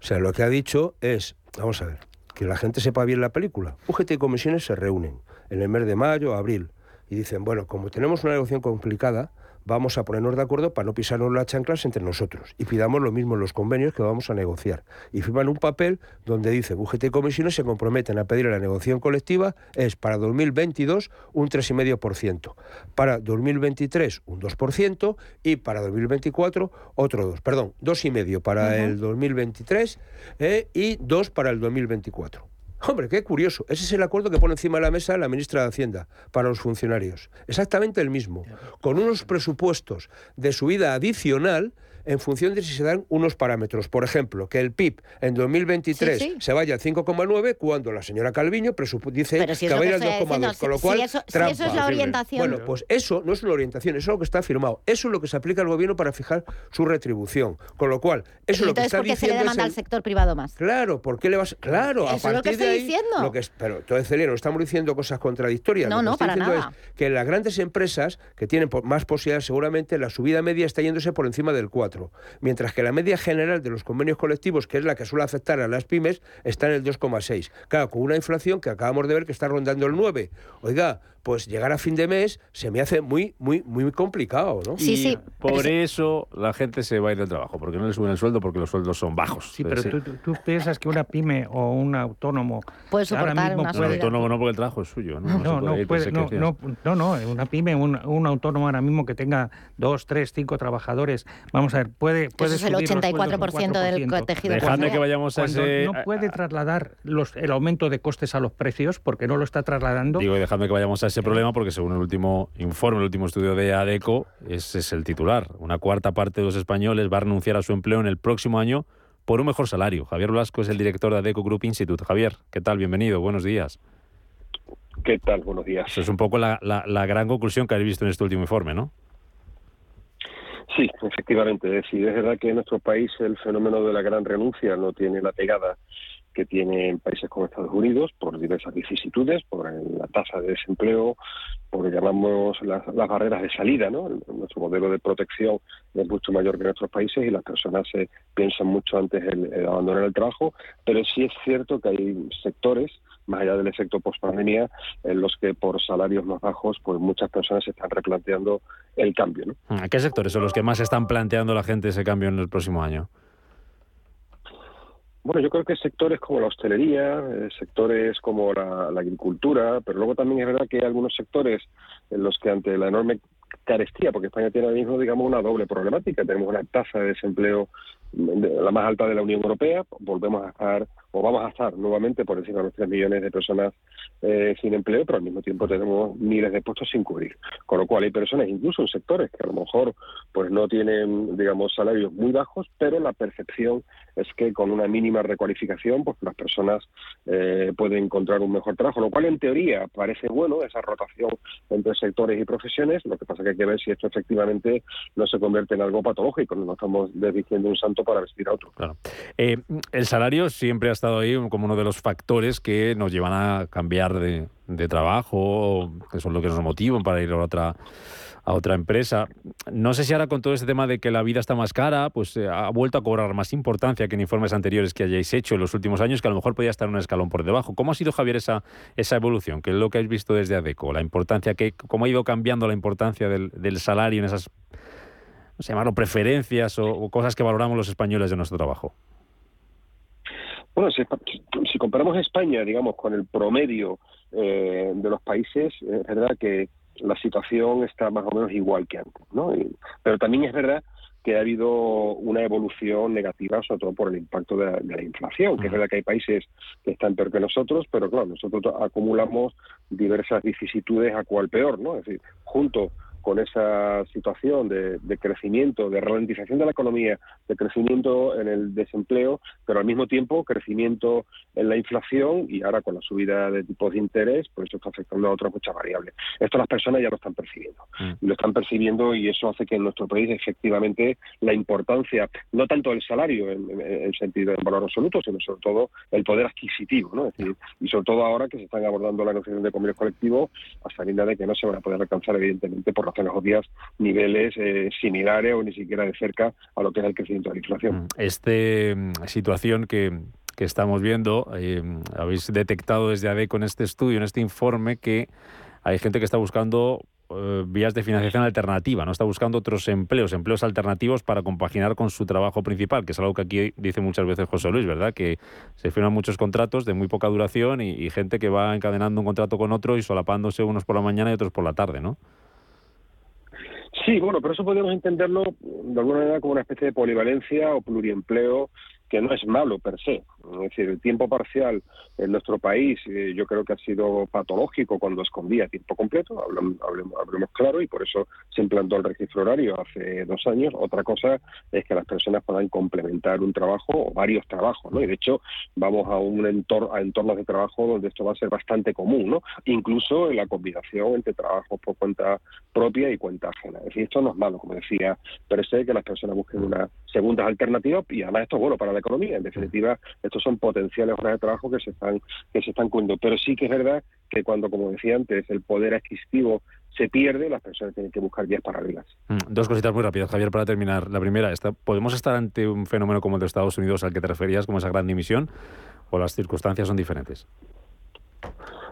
O sea, lo que ha dicho es, vamos a ver, que la gente sepa bien la película. UGT y comisiones se reúnen en el mes de mayo, abril, y dicen, bueno, como tenemos una negociación complicada, vamos a ponernos de acuerdo para no pisarnos las chanclas entre nosotros. Y pidamos lo mismo en los convenios que vamos a negociar. Y firman un papel donde dice, UGT y comisiones se comprometen a pedir a la negociación colectiva, es para 2022 un 3,5%, para 2023 un 2% y para 2024 otro 2, perdón, 2,5 para Ujú. el 2023 eh, y 2 para el 2024. Hombre, qué curioso. Ese es el acuerdo que pone encima de la mesa la ministra de Hacienda para los funcionarios. Exactamente el mismo. Con unos presupuestos de subida adicional en función de si se dan unos parámetros. Por ejemplo, que el PIB en 2023 Sí, sí. se vaya al 5,9 cuando la señora Calviño dice si que va a ir al estoy 2,2. diciendo, Con lo si- cual, si eso- si trampa. eso es la orientación. Bueno, pues eso no es una orientación, eso es lo que está firmado. Eso es lo que se aplica al gobierno para fijar su retribución. Con lo cual, eso es lo que entonces está ¿por qué se diciendo le demanda el- al sector privado más? Claro, ¿por qué le vas? Claro, a Eso es lo que partir de estoy ahí, diciendo. lo que es, pero entonces Celia, no estamos diciendo cosas contradictorias. No, Lo que no, estoy para diciendo nada. es que las grandes empresas que tienen más posibilidades, seguramente la subida media está yéndose por encima del 4, mientras que la media general de los convenios colectivos, que es la que suele afectar a las pymes, está en el 2,6. Claro, con una inflación que acabamos de ver que está rondando el 9. Oiga, pues llegar a fin de mes se me hace muy, muy, muy complicado, ¿no? y por eso la gente se va a ir del trabajo, porque no le suben el sueldo porque los sueldos son bajos. Sí, pero tú, tú- tú piensas que una pyme o un autónomo puede ahora soportar mismo una autónomo no, porque el trabajo es suyo. No, No, no, puede, no, no, no, no, una pyme, un, un autónomo ahora mismo que tenga dos, tres, cinco trabajadores, vamos a ver, puede, puede Eso es el subir los sueldos un 84% del 4%. tejido Dejadme empresarial. que vayamos a Cuando ese... no puede trasladar los, el aumento de costes a los precios porque no lo está trasladando. Digo, y dejadme que vayamos a ese problema porque según el último informe, el último estudio de ADECO, ese es el titular. Una cuarta parte de los españoles va a renunciar a su empleo en el próximo año por un mejor salario. Javier Blasco es el director de ADECO Group Institute. Javier, ¿qué tal? Bienvenido, buenos días. ¿Qué tal? Buenos días. Esa es un poco la, la- la gran conclusión que habéis visto en este último informe, ¿no? Sí, efectivamente. Es decir, es verdad que en nuestro país el fenómeno de la gran renuncia no tiene la pegada que tienen países como Estados Unidos por diversas vicisitudes, por la tasa de desempleo, por lo llamamos las, barreras de salida. ¿no? Nuestro modelo de protección es mucho mayor que en otros países y las personas se piensan mucho antes en, abandonar el trabajo, pero sí es cierto que hay sectores más allá del efecto post-pandemia, en los que por salarios más bajos, pues muchas personas se están replanteando el cambio. ¿no? ¿A qué sectores son los que más están planteando la gente ese cambio en el próximo año? Bueno, yo creo que sectores como la hostelería, eh, sectores como la, agricultura, pero luego también es verdad que hay algunos sectores en los que ante la enorme carestía, porque España tiene ahora mismo, digamos, una doble problemática. Tenemos una tasa de desempleo la más alta de la Unión Europea, volvemos a estar, o vamos a estar nuevamente por encima de los 3 millones de personas eh, sin empleo, pero al mismo tiempo tenemos miles de puestos sin cubrir. Con lo cual hay personas, incluso en sectores que a lo mejor pues no tienen, digamos, salarios muy bajos, pero la percepción es que con una mínima recualificación, pues las personas eh, pueden encontrar un mejor trabajo, lo cual en teoría parece bueno, esa rotación entre sectores y profesiones, lo que pasa que hay que ver si esto efectivamente no se convierte en algo patológico, no estamos desdiciendo un santo para vestir a otro. Claro. Eh, el salario siempre ha estado ahí como uno de los factores que nos llevan a cambiar de, trabajo, que son lo que nos motivan para ir a otra a otra empresa. No sé si ahora con todo este tema de que la vida está más cara, pues eh, ha vuelto a cobrar más importancia que en informes anteriores que hayáis hecho en los últimos años, que a lo mejor podía estar un escalón por debajo. ¿Cómo ha sido, Javier, esa, esa evolución? ¿Qué es lo que habéis visto desde ADECO? La importancia que, ¿Cómo ha ido cambiando la importancia del, del salario en esas no preferencias o, cosas que valoramos los españoles de nuestro trabajo? Bueno, si, comparamos España, digamos, con el promedio eh, de los países, es verdad que la situación está más o menos igual que antes, ¿no? pero también es verdad que ha habido una evolución negativa, sobre todo por el impacto de la, inflación, que es verdad que hay países que están peor que nosotros, pero claro, nosotros acumulamos diversas vicisitudes a cual peor, ¿no? Es decir, junto con esa situación de, crecimiento, de ralentización de la economía, de crecimiento en el desempleo, pero al mismo tiempo crecimiento en la inflación y ahora con la subida de tipos de interés, pues esto está afectando a otras muchas variables. Esto las personas ya lo están percibiendo. Mm. Lo están percibiendo y eso hace que en nuestro país efectivamente la importancia, no tanto del salario en, en, sentido de valor absoluto, sino sobre todo el poder adquisitivo, ¿no? Es decir, y sobre todo ahora que se están abordando la negociación de convenios colectivos, a sabienda de que no se van a poder alcanzar evidentemente por razones obvias niveles eh, similares o ni siquiera de cerca a lo que es el crecimiento de la inflación. Mm, Esta mm, situación que, estamos viendo, eh, habéis detectado desde ADECO en este estudio, en este informe, que hay gente que está buscando eh, vías de financiación alternativa, no está buscando otros empleos, empleos alternativos para compaginar con su trabajo principal, que es algo que aquí dice muchas veces José Luis, ¿verdad? Que se firman muchos contratos de muy poca duración y gente que va encadenando un contrato con otro y solapándose unos por la mañana y otros por la tarde, ¿no? Sí, bueno, pero eso podemos entenderlo de alguna manera como una especie de polivalencia o pluriempleo que no es malo per se. Es decir, el tiempo parcial en nuestro país eh, yo creo que ha sido patológico cuando escondía tiempo completo, hablemos, hablemos, claro, y por eso se implantó el registro horario hace dos años. Otra cosa es que las personas puedan complementar un trabajo o varios trabajos, ¿no? Y de hecho vamos a un entorno, a entornos de trabajo donde esto va a ser bastante común, ¿no? Incluso en la combinación entre trabajos por cuenta propia y cuenta ajena. Es decir, esto no es malo, como decía, pero sé que las personas busquen una segunda alternativa y además esto es bueno para la economía. En definitiva, estos son potenciales horas de trabajo que se están que se están cumpliendo. Pero sí que es verdad que cuando, como decía antes, el poder adquisitivo se pierde, las personas tienen que buscar vías paralelas. Mm, dos cositas muy rápidas, Javier, para terminar. La primera, ¿podemos estar ante un fenómeno como el de Estados Unidos al que te referías, como esa gran dimisión, o las circunstancias son diferentes?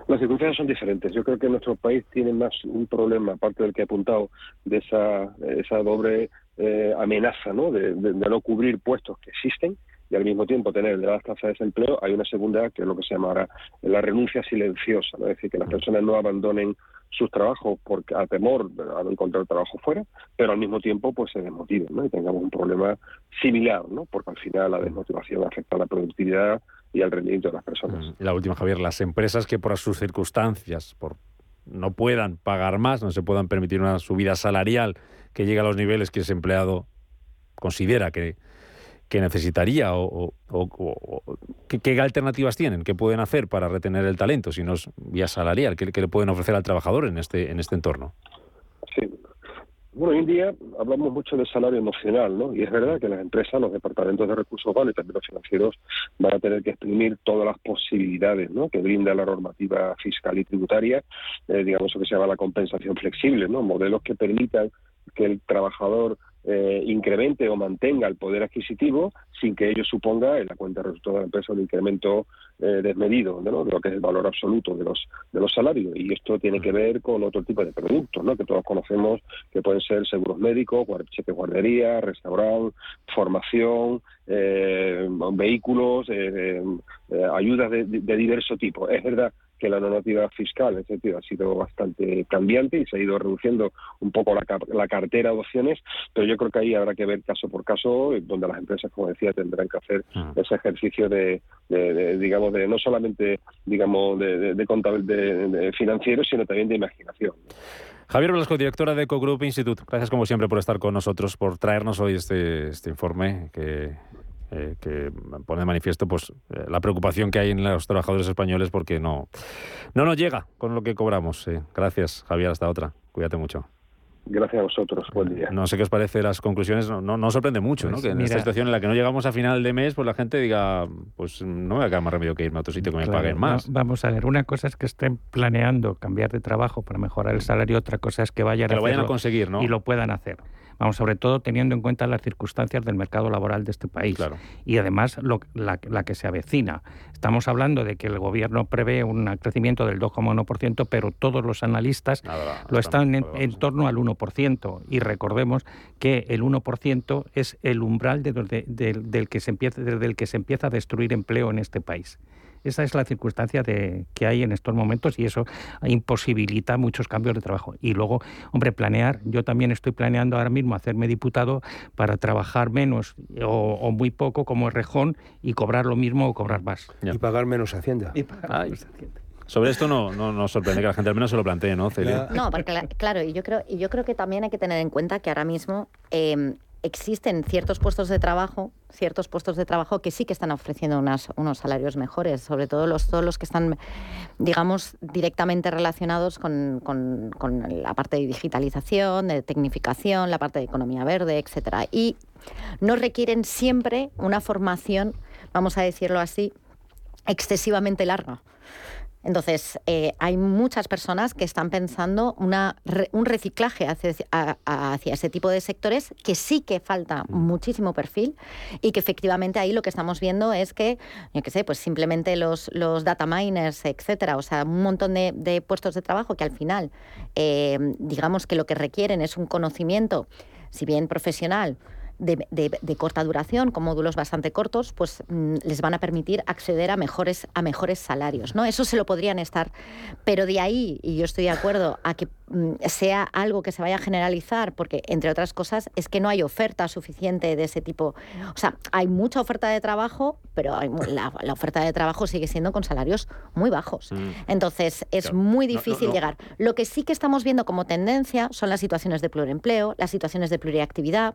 Las circunstancias son diferentes. Yo creo que nuestro país tiene más un problema, aparte del que he apuntado, de esa, esa doble eh, amenaza ¿no? De, de, no cubrir puestos que existen y al mismo tiempo tener elevadas tasas de desempleo, hay una segunda que es lo que se llama ahora la renuncia silenciosa, ¿no? es decir, que las personas no abandonen sus trabajos porque a temor de no encontrar trabajo fuera, pero al mismo tiempo pues se desmotiven y tengamos un problema similar, ¿no? porque al final la desmotivación afecta a la productividad y al rendimiento de las personas. Mm, la última, Javier, las empresas que por sus circunstancias, por no puedan pagar más, no se puedan permitir una subida salarial que llegue a los niveles que ese empleado considera que, que necesitaría o, ¿qué, alternativas tienen, qué pueden hacer para retener el talento, si no es vía salarial, qué, le pueden ofrecer al trabajador en este, en este entorno. Sí. Bueno, hoy en día hablamos mucho de salario emocional, ¿no? Y es verdad que las empresas, los departamentos de recursos humanos y también los financieros van a tener que exprimir todas las posibilidades, ¿no? Que brinda la normativa fiscal y tributaria, eh, digamos lo que se llama la compensación flexible, ¿no? Modelos que permitan que el trabajador eh, incremente o mantenga el poder adquisitivo sin que ello suponga en la cuenta de resultados de la empresa un incremento eh, desmedido de lo que es el valor absoluto de los de los salarios. Y esto tiene que ver con otro tipo de productos ¿no? que todos conocemos que pueden ser seguros médicos cheque guardería restaurante formación eh, vehículos ayudas de, de diverso tipo. Es verdad que la normativa fiscal en ese sentido ha sido bastante cambiante y se ha ido reduciendo un poco la, la, cartera de opciones, pero yo creo que ahí habrá que ver caso por caso, donde las empresas, como decía, tendrán que hacer ah. ese ejercicio de, digamos, de no solamente, digamos, de, de, financiero, sino también de imaginación. Javier Velasco, directora de Ecogroup Institute, gracias como siempre por estar con nosotros, por traernos hoy este, este informe que eh, que pone de manifiesto pues eh, la preocupación que hay en los trabajadores españoles porque no, no nos llega con lo que cobramos. Gracias, Javier. Hasta otra. Cuídate mucho. Gracias a vosotros, buen día. No sé qué os parece las conclusiones, no, no, sorprende mucho, ¿no? Pues que en esta situación en la que no llegamos a final de mes, pues la gente diga, pues no me va a quedar más remedio que irme a otro sitio que me paguen más. vamos a ver, una cosa es que estén planeando cambiar de trabajo para mejorar el salario, otra cosa es que vayan, que lo vayan a conseguir, ¿no? Y lo puedan hacer. Vamos, sobre todo teniendo en cuenta las circunstancias del mercado laboral de este país y además la, que se avecina. Estamos hablando de que el gobierno prevé un crecimiento del 2,1%, pero todos los analistas lo están en, torno al 1%. Y recordemos que el 1% es el umbral del, que se empieza, desde el que se empieza a destruir empleo en este país. Esa es la circunstancia de, que hay en estos momentos y eso imposibilita muchos cambios de trabajo. Y luego, hombre, planear, yo también estoy planeando ahora mismo hacerme diputado para trabajar menos o, muy poco como rejón y cobrar lo mismo o cobrar más. Y pagar menos Hacienda. Y pagar menos Hacienda. Sobre esto no, no nos sorprende que la gente al menos se lo plantee, ¿no, Celia? No, porque claro, y yo creo, y yo creo que también hay que tener en cuenta que ahora mismo eh, existen ciertos puestos de trabajo, ciertos puestos de trabajo que sí que están ofreciendo unos salarios mejores, sobre todo los, que están, digamos, directamente relacionados con, la parte de digitalización, de tecnificación, la parte de economía verde, etcétera. Y no requieren siempre una formación, vamos a decirlo así, excesivamente larga. Entonces, eh, hay muchas personas que están pensando una, un reciclaje hacia, hacia, ese tipo de sectores que sí que falta mm. muchísimo perfil y que efectivamente ahí lo que estamos viendo es que, yo qué sé, pues simplemente los, los data miners, etcétera, o sea, un montón de, puestos de trabajo que al final, eh, digamos que lo que requieren es un conocimiento, si bien profesional, de, corta duración, con módulos bastante cortos, pues mm, les van a permitir acceder a mejores, a mejores salarios. ¿no? Eso se lo podrían estar. Pero de ahí, y yo estoy de acuerdo, a que sea algo que se vaya a generalizar, porque entre otras cosas es que no hay oferta suficiente de ese tipo. O sea, hay mucha oferta de trabajo, pero la, oferta de trabajo sigue siendo con salarios muy bajos. Mm. Entonces, es muy difícil llegar. Lo que sí que estamos viendo como tendencia son las situaciones de pluriempleo, las situaciones de pluriactividad.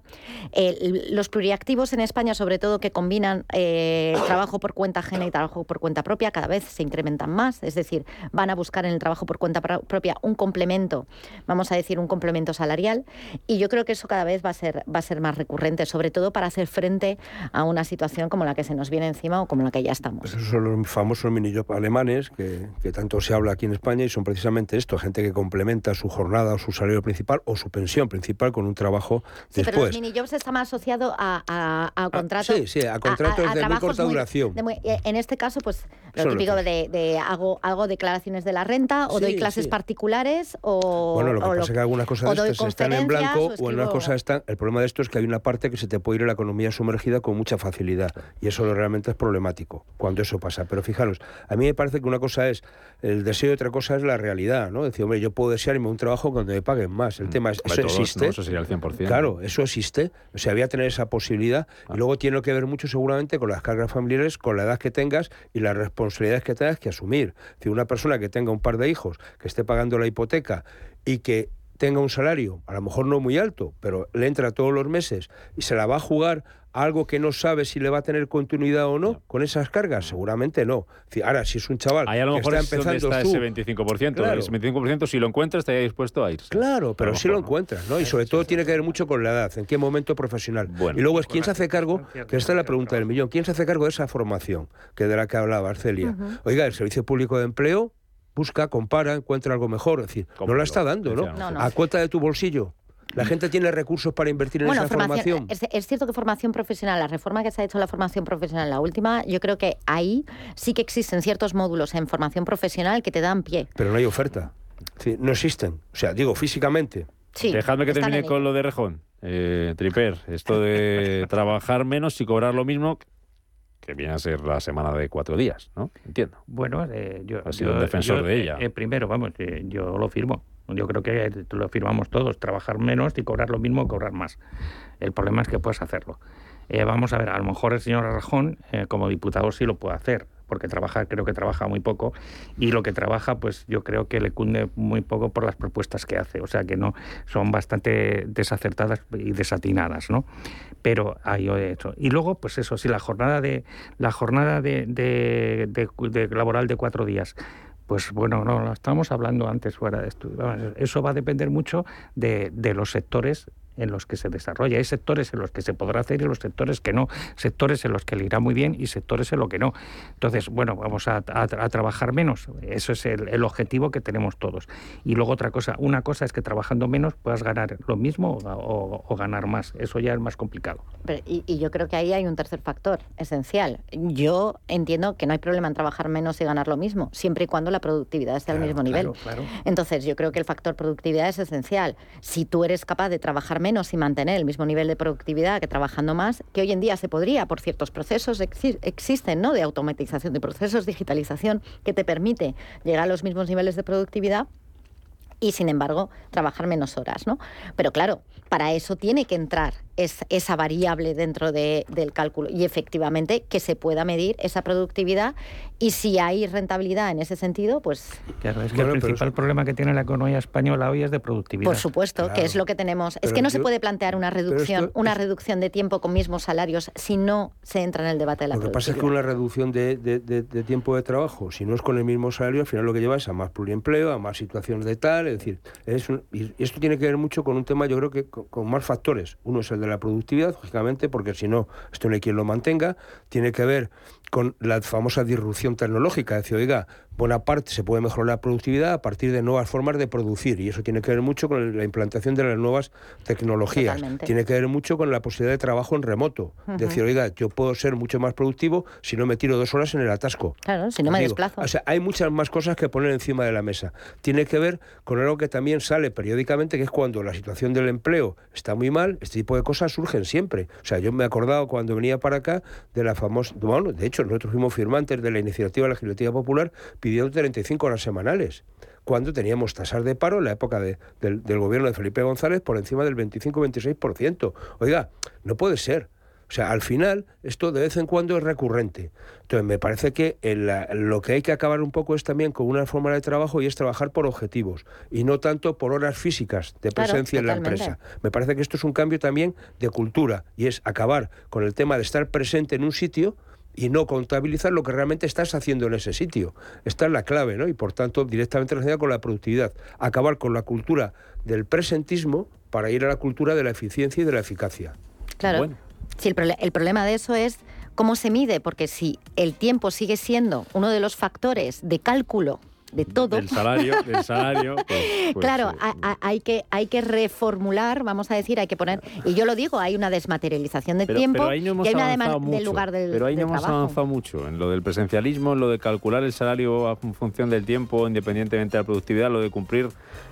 Eh, los pluriactivos en España, sobre todo que combinan eh, trabajo por cuenta ajena y trabajo por cuenta propia, cada vez se incrementan más. Es decir, van a buscar en el trabajo por cuenta propia un complemento, vamos a decir, un complemento salarial. Y yo creo que eso cada vez va a ser, va a ser más recurrente, sobre todo para hacer frente a una situación como la que se nos viene encima o como la que ya estamos. Pues esos son los famosos minijobs alemanes que, que tanto se habla aquí en España y son precisamente esto, gente que complementa su jornada o su salario principal o su pensión principal con un trabajo sí, después. Pero los minijobs está asociado a, a, a contratos. sí, sí, a contratos de muy corta duración. Eh, en este caso, pues lo típico de, de, hago, hago declaraciones de la renta o doy clases particulares o. Bueno, lo que pasa es que algunas cosas de estas están en blanco o, en una cosa están. El problema de esto es que hay una parte que se te puede ir a la economía sumergida con mucha facilidad y eso realmente es problemático cuando eso pasa. Pero fijaros, a mí me parece que una cosa es el deseo y otra cosa es la realidad, ¿no? Decir, hombre, yo puedo desear irme a un trabajo donde me paguen más. El mm, tema es, ¿eso existe? Eso sería el 100%. Claro, eso existe. O sea, había tener esa posibilidad. Y ah. luego tiene que ver mucho seguramente con las cargas familiares, con la edad que tengas y las responsabilidades que tengas que asumir. Si una persona que tenga un par de hijos, que esté pagando la hipoteca y que tenga un salario, a lo mejor no muy alto, pero le entra todos los meses y se la va a jugar algo que no sabe si le va a tener continuidad o no, con esas cargas, seguramente no. Si- Ahora, si es un chaval Ahí a lo que mejor está es donde empezando está su- ese 25%. Claro. Ese 25% si lo encuentra estaría dispuesto a irse. Claro, pero lo sí lo encuentras, ¿no? Y sobre todo tiene que ver mucho con la edad, en qué momento profesional. y luego es quién se hace cargo, que esta es la pregunta del millón, ¿quién se hace cargo de esa formación que de la que hablaba Arcelia? Oiga, el Servicio Público de Empleo busca, compara, encuentra algo mejor, es decir, no la está dando, ¿no? No, no. A cuota de tu bolsillo. La gente tiene recursos para invertir en Bueno, esa formación, formación. es, es cierto que formación profesional, la reforma que se ha hecho en la formación profesional, la última, yo creo que ahí sí que existen ciertos módulos en formación profesional que te dan pie. Pero no hay oferta. Decir, no existen. O sea, digo, físicamente. Sí, Dejadme que termine con lo de Rejón. Eh, Triper, esto de trabajar menos y cobrar lo mismo, que viene a ser la semana de cuatro días, ¿no? Entiendo. Bueno, eh, yo... Ha sido yo- un defensor yo, de eh, ella. eh, primero, vamos, eh, yo lo firmo. Yo creo que lo firmamos todos, trabajar menos y cobrar lo mismo, cobrar más. El problema es que puedes hacerlo. Eh, vamos a ver, a lo mejor el señor Arjón, eh, como diputado, sí lo puede hacer, porque trabaja, creo que trabaja muy poco, y lo que trabaja, pues yo creo que le cunde muy poco por las propuestas que hace, o sea que no son bastante desacertadas y desatinadas, ¿no? Pero ahí he hecho. Y luego, pues eso, sí, la jornada de la jornada de laboral de cuatro días. Pues bueno, no, lo estábamos hablando antes fuera de. Vamos, Eso va a depender mucho de, de los sectores en los que se desarrolla. Hay sectores en los que se podrá hacer y los sectores que no. Sectores en los que le irá muy bien y sectores en los que no. Entonces, bueno, vamos a, a- a trabajar menos. Eso es el, el objetivo que tenemos todos. Y luego otra cosa, una cosa es que trabajando menos puedas ganar lo mismo o, o- o ganar más. Eso ya es más complicado. Pero- y, y yo creo que ahí hay un tercer factor esencial. Yo entiendo que no hay problema en trabajar menos y ganar lo mismo, siempre y cuando la productividad esté al mismo nivel. claro. Entonces, yo creo que el factor productividad es esencial. Si tú eres capaz de trabajar menos y mantener el mismo nivel de productividad que trabajando más, que hoy en día se podría por ciertos procesos exi- existen, ¿no? De automatización de procesos, digitalización, que te permite llegar a los mismos niveles de productividad y sin embargo trabajar menos horas, ¿no? Pero claro, para eso tiene que entrar es- esa variable dentro de- del cálculo y efectivamente que se pueda medir esa productividad y si hay rentabilidad en ese sentido, pues Claro, es que Bueno, el principal problema que tiene la economía española hoy es de productividad. por supuesto que es lo que tenemos. es que no se puede plantear una reducción, esto una reducción de tiempo con mismos salarios si no se entra en el debate de la Lo que pasa es que productividad. una reducción de, de- de- de tiempo de trabajo, si no es con el mismo salario, al final lo que lleva es a más pluriempleo, a más situaciones de tal, es decir, esto tiene que ver mucho con un tema, yo creo que con, con más factores. Uno es el de la productividad, lógicamente, porque si no, esto no hay quien lo mantenga. Tiene que ver con la famosa disrupción tecnológica, es decir, oiga, buena parte se puede mejorar la productividad a partir de nuevas formas de producir, y eso tiene que ver mucho con la implantación de las nuevas tecnologías. Totalmente. Tiene que ver mucho con la posibilidad de trabajo en remoto. Ujú. Decir, oiga, yo puedo ser mucho más productivo si no me tiro dos horas en el atasco. Claro, si no me Digo, desplazo. O sea, hay muchas más cosas que poner encima de la mesa. Tiene que ver con algo que también sale periódicamente, que es cuando la situación del empleo está muy mal, este tipo de cosas surgen siempre. O sea, yo me he acordado cuando venía para acá de la famosa... Bueno, de hecho, nosotros fuimos firmantes de la iniciativa legislativa popular pidiendo 35 horas semanales cuando teníamos tasas de paro en la época de- del, del gobierno de Felipe González por encima del 25-26%. Oiga, no puede ser. O sea, al final, esto de vez en cuando es recurrente. Entonces, me parece que en la- lo que hay que acabar un poco es también con una forma de trabajo y es trabajar por objetivos y no tanto por horas físicas de Claro, presencia en la empresa. Me parece que esto es un cambio también de cultura y es acabar con el tema de estar presente en un sitio y no contabilizar lo que realmente estás haciendo en ese sitio. Esta es la clave, ¿no? Y por tanto, directamente relacionada con la productividad. Acabar con la cultura del presentismo para ir a la cultura de la eficiencia y de la eficacia. Claro. Sí, el, el problema de eso es cómo se mide, porque si el tiempo sigue siendo uno de los factores de cálculo de todo. Del salario, del salario. pues- pues, claro, eh, ha- hay que, hay que reformular, vamos a decir, hay que poner, y yo lo digo, hay una desmaterialización de pero, tiempo pero ahí no hemos y hay una avanzado dema- del mucho. lugar del, pero ahí no hemos trabajo. avanzado mucho en lo del presencialismo, en lo de calcular el salario a fun- función del tiempo, independientemente de la productividad, lo de cumplir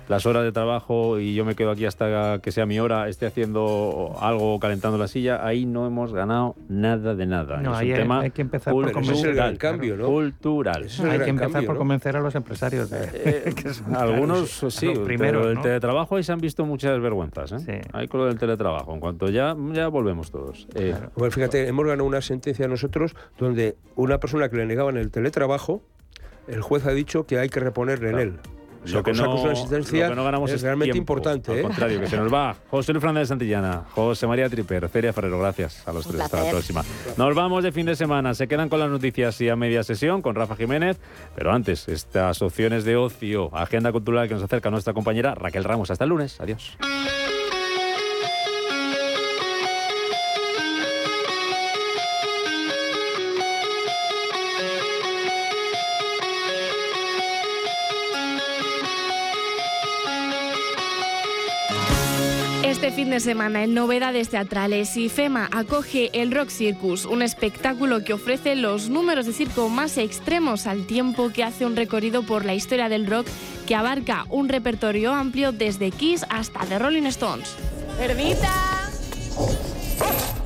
las horas de trabajo y yo me quedo aquí hasta que sea mi hora, esté haciendo algo calentando la silla. Ahí no hemos ganado nada de nada. No, es ahí un hay- tema hay que empezar por es el gran cambio, ¿no? Cultural. Hay que empezar por convencer a los empresarios. de- que son- Algunos sí, los pero primeros, el ¿no? teletrabajo ahí se han visto muchas vergüenzas. ¿eh? Ahí con lo del teletrabajo. En cuanto ya, ya volvemos todos. Eh, Bueno, fíjate, hemos ganado una sentencia nosotros donde una persona que le negaban el teletrabajo, el juez ha dicho que hay que reponerle en él. Lo que no, su lo que no ganamos es, realmente tiempo, importante. Al ¿eh? contrario, que se nos va. José Luis Fernández Santillana, José María Triper, Feria Ferrero, gracias a los tres. Hasta la próxima. Nos vamos de fin de semana. Se quedan con las noticias y a media sesión con Rafa Jiménez. Pero antes, estas opciones de ocio, agenda cultural que nos acerca nuestra compañera Raquel Ramos. Hasta el lunes. Adiós. Semana en novedades teatrales, IFEMA acoge el Rock Circus, un espectáculo que ofrece los números de circo más extremos al tiempo que hace un recorrido por la historia del rock que abarca un repertorio amplio desde Kiss hasta The Rolling Stones. ¡Perdita!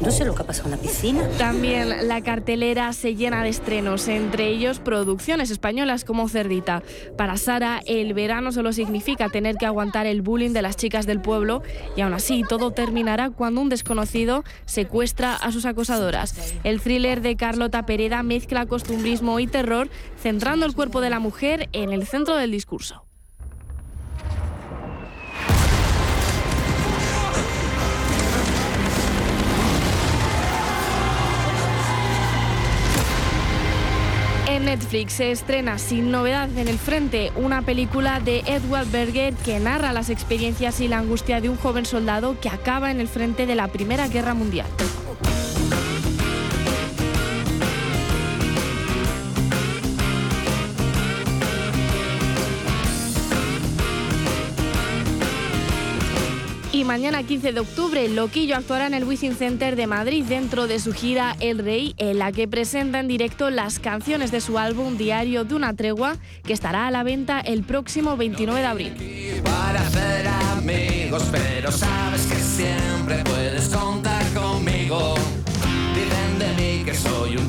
No sé lo que ha pasado en la piscina. También la cartelera se llena de estrenos, entre ellos producciones españolas como Cerdita. Para Sara, el verano solo significa tener que aguantar el bullying de las chicas del pueblo y aún así todo terminará cuando un desconocido secuestra a sus acosadoras. El thriller de Carlota Pereda mezcla costumbrismo y terror, centrando el cuerpo de la mujer en el centro del discurso. Netflix se estrena sin novedad en el frente una película de Edward Berger que narra las experiencias y la angustia de un joven soldado que acaba en el frente de la Primera Guerra Mundial. Mañana 15 de octubre, Loquillo actuará en el Wizzing Center de Madrid dentro de su gira El Rey, en la que presenta en directo las canciones de su álbum Diario de una tregua, que estará a la venta el próximo 29 de abril. Para amigos, pero sabes que siempre puedes contar conmigo. De mí que soy un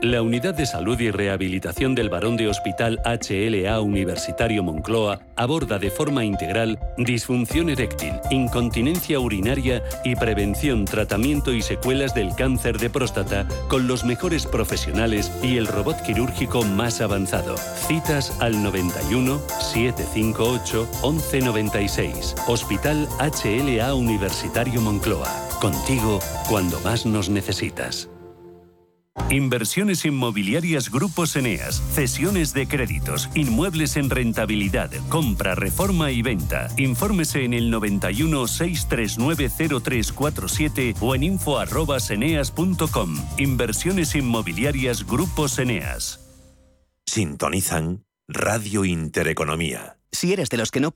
La Unidad de Salud y Rehabilitación del Barón de Hospital HLA Universitario Moncloa aborda de forma integral disfunción eréctil, incontinencia urinaria y prevención, tratamiento y secuelas del cáncer de próstata con los mejores profesionales y el robot quirúrgico más avanzado. Citas al 91 758 1196. Hospital HLA Universitario Moncloa. Contigo cuando más nos necesitas. Inversiones inmobiliarias Grupos Eneas, cesiones de créditos, inmuebles en rentabilidad, compra, reforma y venta. Infórmese en el 91 639 0347 o en info@eneas.com. Inversiones inmobiliarias Grupos Eneas. Sintonizan Radio Intereconomía. Si eres de los que no